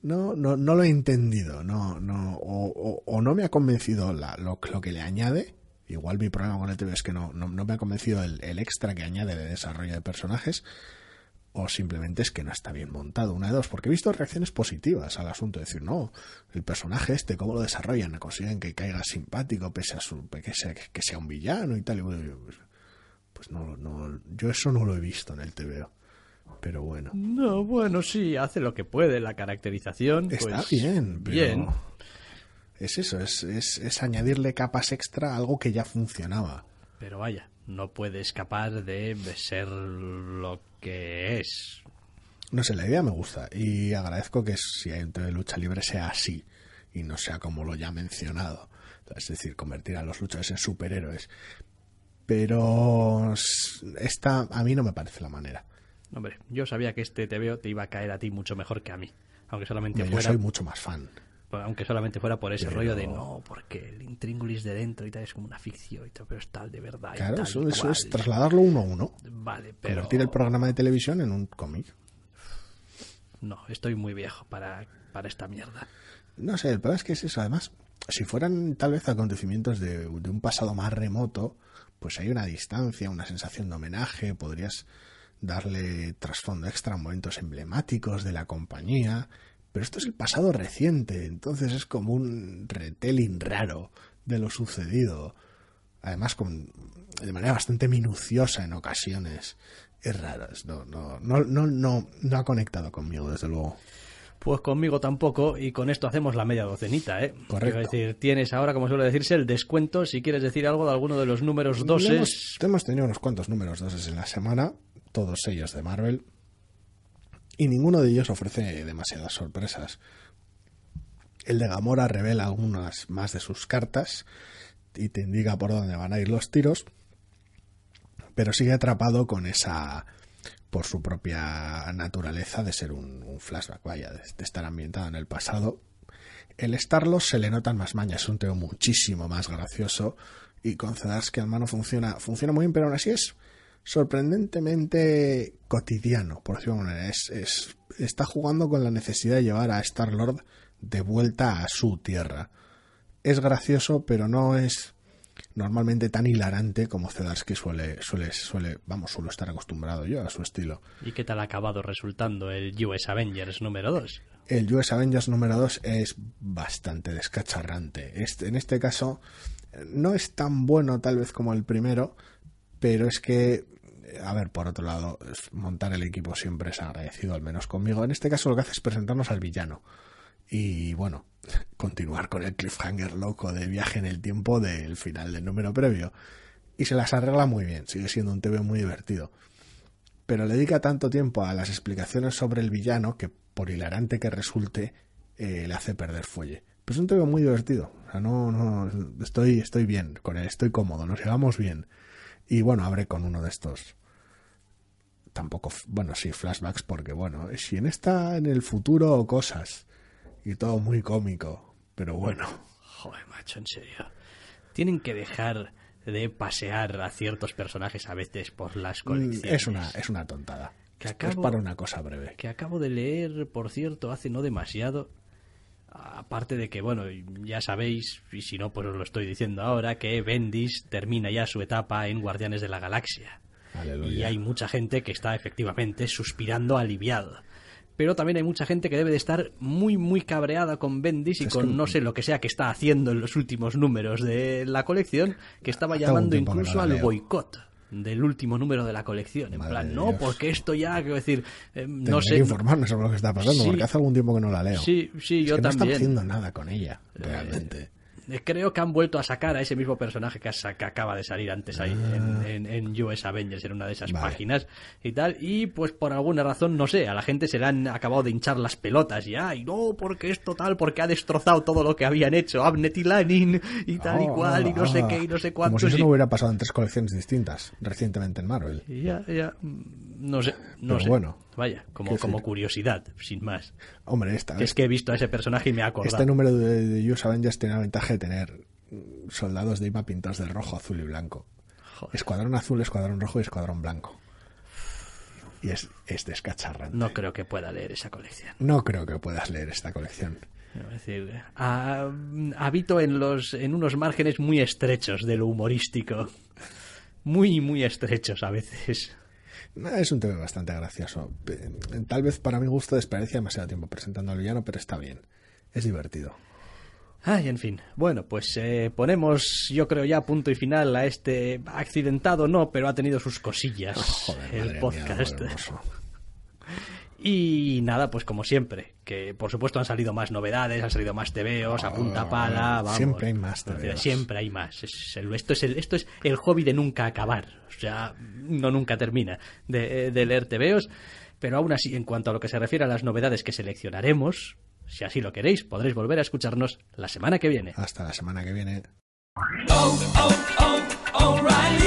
no, no, no lo he entendido, no, no, o, no me ha convencido la- lo, lo que le añade. Igual mi problema con el TV es que no, no, no me ha convencido el, extra que añade de desarrollo de personajes, o simplemente es que no está bien montado, una de dos, porque he visto reacciones positivas al asunto, decir, no, el personaje este, cómo lo desarrollan, consiguen que caiga simpático pese a su, que sea, que sea un villano y tal, y pues, pues no, no, yo eso no lo he visto en el TVO, pero bueno. no, bueno, sí, hace lo que puede la caracterización. Está pues, bien, pero bien. es eso, es, es, es añadirle capas extra a algo que ya funcionaba. Pero vaya, no puede escapar de ser lo que es. No sé, la idea me gusta y agradezco que si hay un TV de lucha libre sea así y no sea como lo ya mencionado. Es decir, convertir a los luchadores en superhéroes. Pero esta a mí no me parece la manera. Hombre, yo sabía que este TVO te iba a caer a ti mucho mejor que a mí. Aunque solamente Yo fuera soy mucho más fan. aunque solamente fuera por ese Pero- rollo de no, porque el intríngulis de dentro y tal es como una ficción y tal, pero es tal de verdad. y Claro, tal eso, y eso cual. es trasladarlo uno a uno. Vale, pero Convertir el programa de televisión en un cómic. no, estoy muy viejo para, para esta mierda. No sé, el problema es que es eso. Además, si fueran tal vez acontecimientos de, de un pasado más remoto, pues hay una distancia, una sensación de homenaje, podrías darle trasfondo extra a momentos emblemáticos de la compañía. Pero esto es el pasado reciente, entonces es como un retelling raro de lo sucedido. Además, con, de manera bastante minuciosa en ocasiones. Es raro, no, no, no, no, no, no ha conectado conmigo, desde luego. Pues conmigo tampoco, y con esto hacemos la media docenita, ¿eh? Correcto. Es decir, tienes ahora, como suele decirse, el descuento si quieres decir algo de alguno de los números doses. Hemos, hemos tenido unos cuantos números doses en la semana, todos ellos de Marvel, y ninguno de ellos ofrece demasiadas sorpresas. El de Gamora revela algunas más de sus cartas y te indica por dónde van a ir los tiros, pero sigue atrapado con esa por su propia naturaleza de ser un, flashback, vaya, de, estar ambientado en el pasado. El Starlos se le notan más mañas, es un teo muchísimo más gracioso y con Zdarsky al mano funciona, funciona muy bien, pero aún así es sorprendentemente cotidiano, por decirlo de alguna manera. Es, es, está jugando con la necesidad de llevar a Star-Lord de vuelta a su tierra. Es gracioso, pero no es normalmente tan hilarante como Zdarsky suele, suele, suele, vamos, suelo estar acostumbrado yo a su estilo. ¿Y qué tal ha acabado resultando el US Avengers número 2? El US Avengers número 2 es bastante descacharrante. Este, en este caso, no es tan bueno tal vez como el primero, pero es que, a ver, por otro lado, montar el equipo siempre es agradecido, al menos conmigo. En este caso lo que hace es presentarnos al villano. Y bueno, continuar con el cliffhanger loco de viaje en el tiempo del final del número previo. Y se las arregla muy bien, sigue siendo un TV muy divertido. Pero le dedica tanto tiempo a las explicaciones sobre el villano que, por hilarante que resulte, eh, le hace perder fuelle. Pero es un TV muy divertido. O sea, no, no, estoy, estoy bien con él, estoy cómodo, nos llevamos bien. Y bueno, abre con uno de estos. Tampoco, bueno, sí, flashbacks, porque bueno, si en esta, en el futuro, cosas. Y todo muy cómico. Pero bueno. Joder, macho, en serio. Tienen que dejar de pasear a ciertos personajes a veces por las colecciones. Es una, es una tontada. Que acabo, es para una cosa breve. Que acabo de leer, por cierto, hace no demasiado. Aparte de que, bueno, ya sabéis, y si no, pues os lo estoy diciendo ahora, que Bendis termina ya su etapa en Guardianes de la Galaxia. Aleluya. Y hay mucha gente que está efectivamente suspirando aliviado. Pero también hay mucha gente que debe de estar muy, muy cabreada con Bendis y Es con que- no sé lo que sea que está haciendo en los últimos números de la colección, que estaba llamando incluso al boicot del último número de la colección. En Madre plan, no, Dios. porque esto ya, quiero decir, eh, no sé. que informarme sobre lo que está pasando, Sí. porque hace algún tiempo que no la leo. Sí, sí, Es yo que no también. están haciendo nada con ella, realmente. Eh, Creo que han vuelto a sacar a ese mismo personaje que, que acaba de salir antes ahí en, en- en US Avengers, en una de esas Ah. Vale. páginas y tal. Y pues por alguna razón, no sé, a la gente se le han acabado de hinchar las pelotas y ay, no, porque es total, porque ha destrozado todo lo que habían hecho, Abnet y Lanin y tal y Ah, cual, y no sé ah, qué, y no sé Como cuántos. si eso y- no hubiera pasado en tres colecciones distintas recientemente en Marvel. y ya, ya, mm, no sé, no Pero sé. bueno, Vaya, como, como curiosidad, sin más. Hombre, esta vez es que he visto a ese personaje y me he acordado. Este número de, de US Avengers tiene la ventaja de tener soldados de IMA pintados de rojo, azul y blanco. Joder. Escuadrón azul, escuadrón rojo y escuadrón blanco. Y es, es descacharrante. No creo que pueda leer esa colección. No creo que puedas leer esta colección. Es decir, ah, habito en los en unos márgenes muy estrechos de lo humorístico. Muy, muy estrechos a veces. No, Es un tema bastante gracioso. Pe- Tal vez para mi gusto desperdicia demasiado tiempo presentando al villano, pero está bien. Es divertido. Ay, en fin. Bueno, pues eh, ponemos, yo creo ya punto y final a este accidentado, no, pero ha tenido sus cosillas Joder, el mía, podcast. Y nada, pues como siempre, que por supuesto han salido más novedades, han salido más tebeos, a punta pala, vamos. Oh, siempre hay más tebeos. Siempre hay más. Es el- esto, es el, esto es el hobby de nunca acabar. O sea, no nunca termina de, de leer tebeos. Pero aún así, en cuanto a lo que se refiere a las novedades que seleccionaremos, si así lo queréis, podréis volver a escucharnos la semana que viene. Hasta la semana que viene. oh, oh, O'Reilly.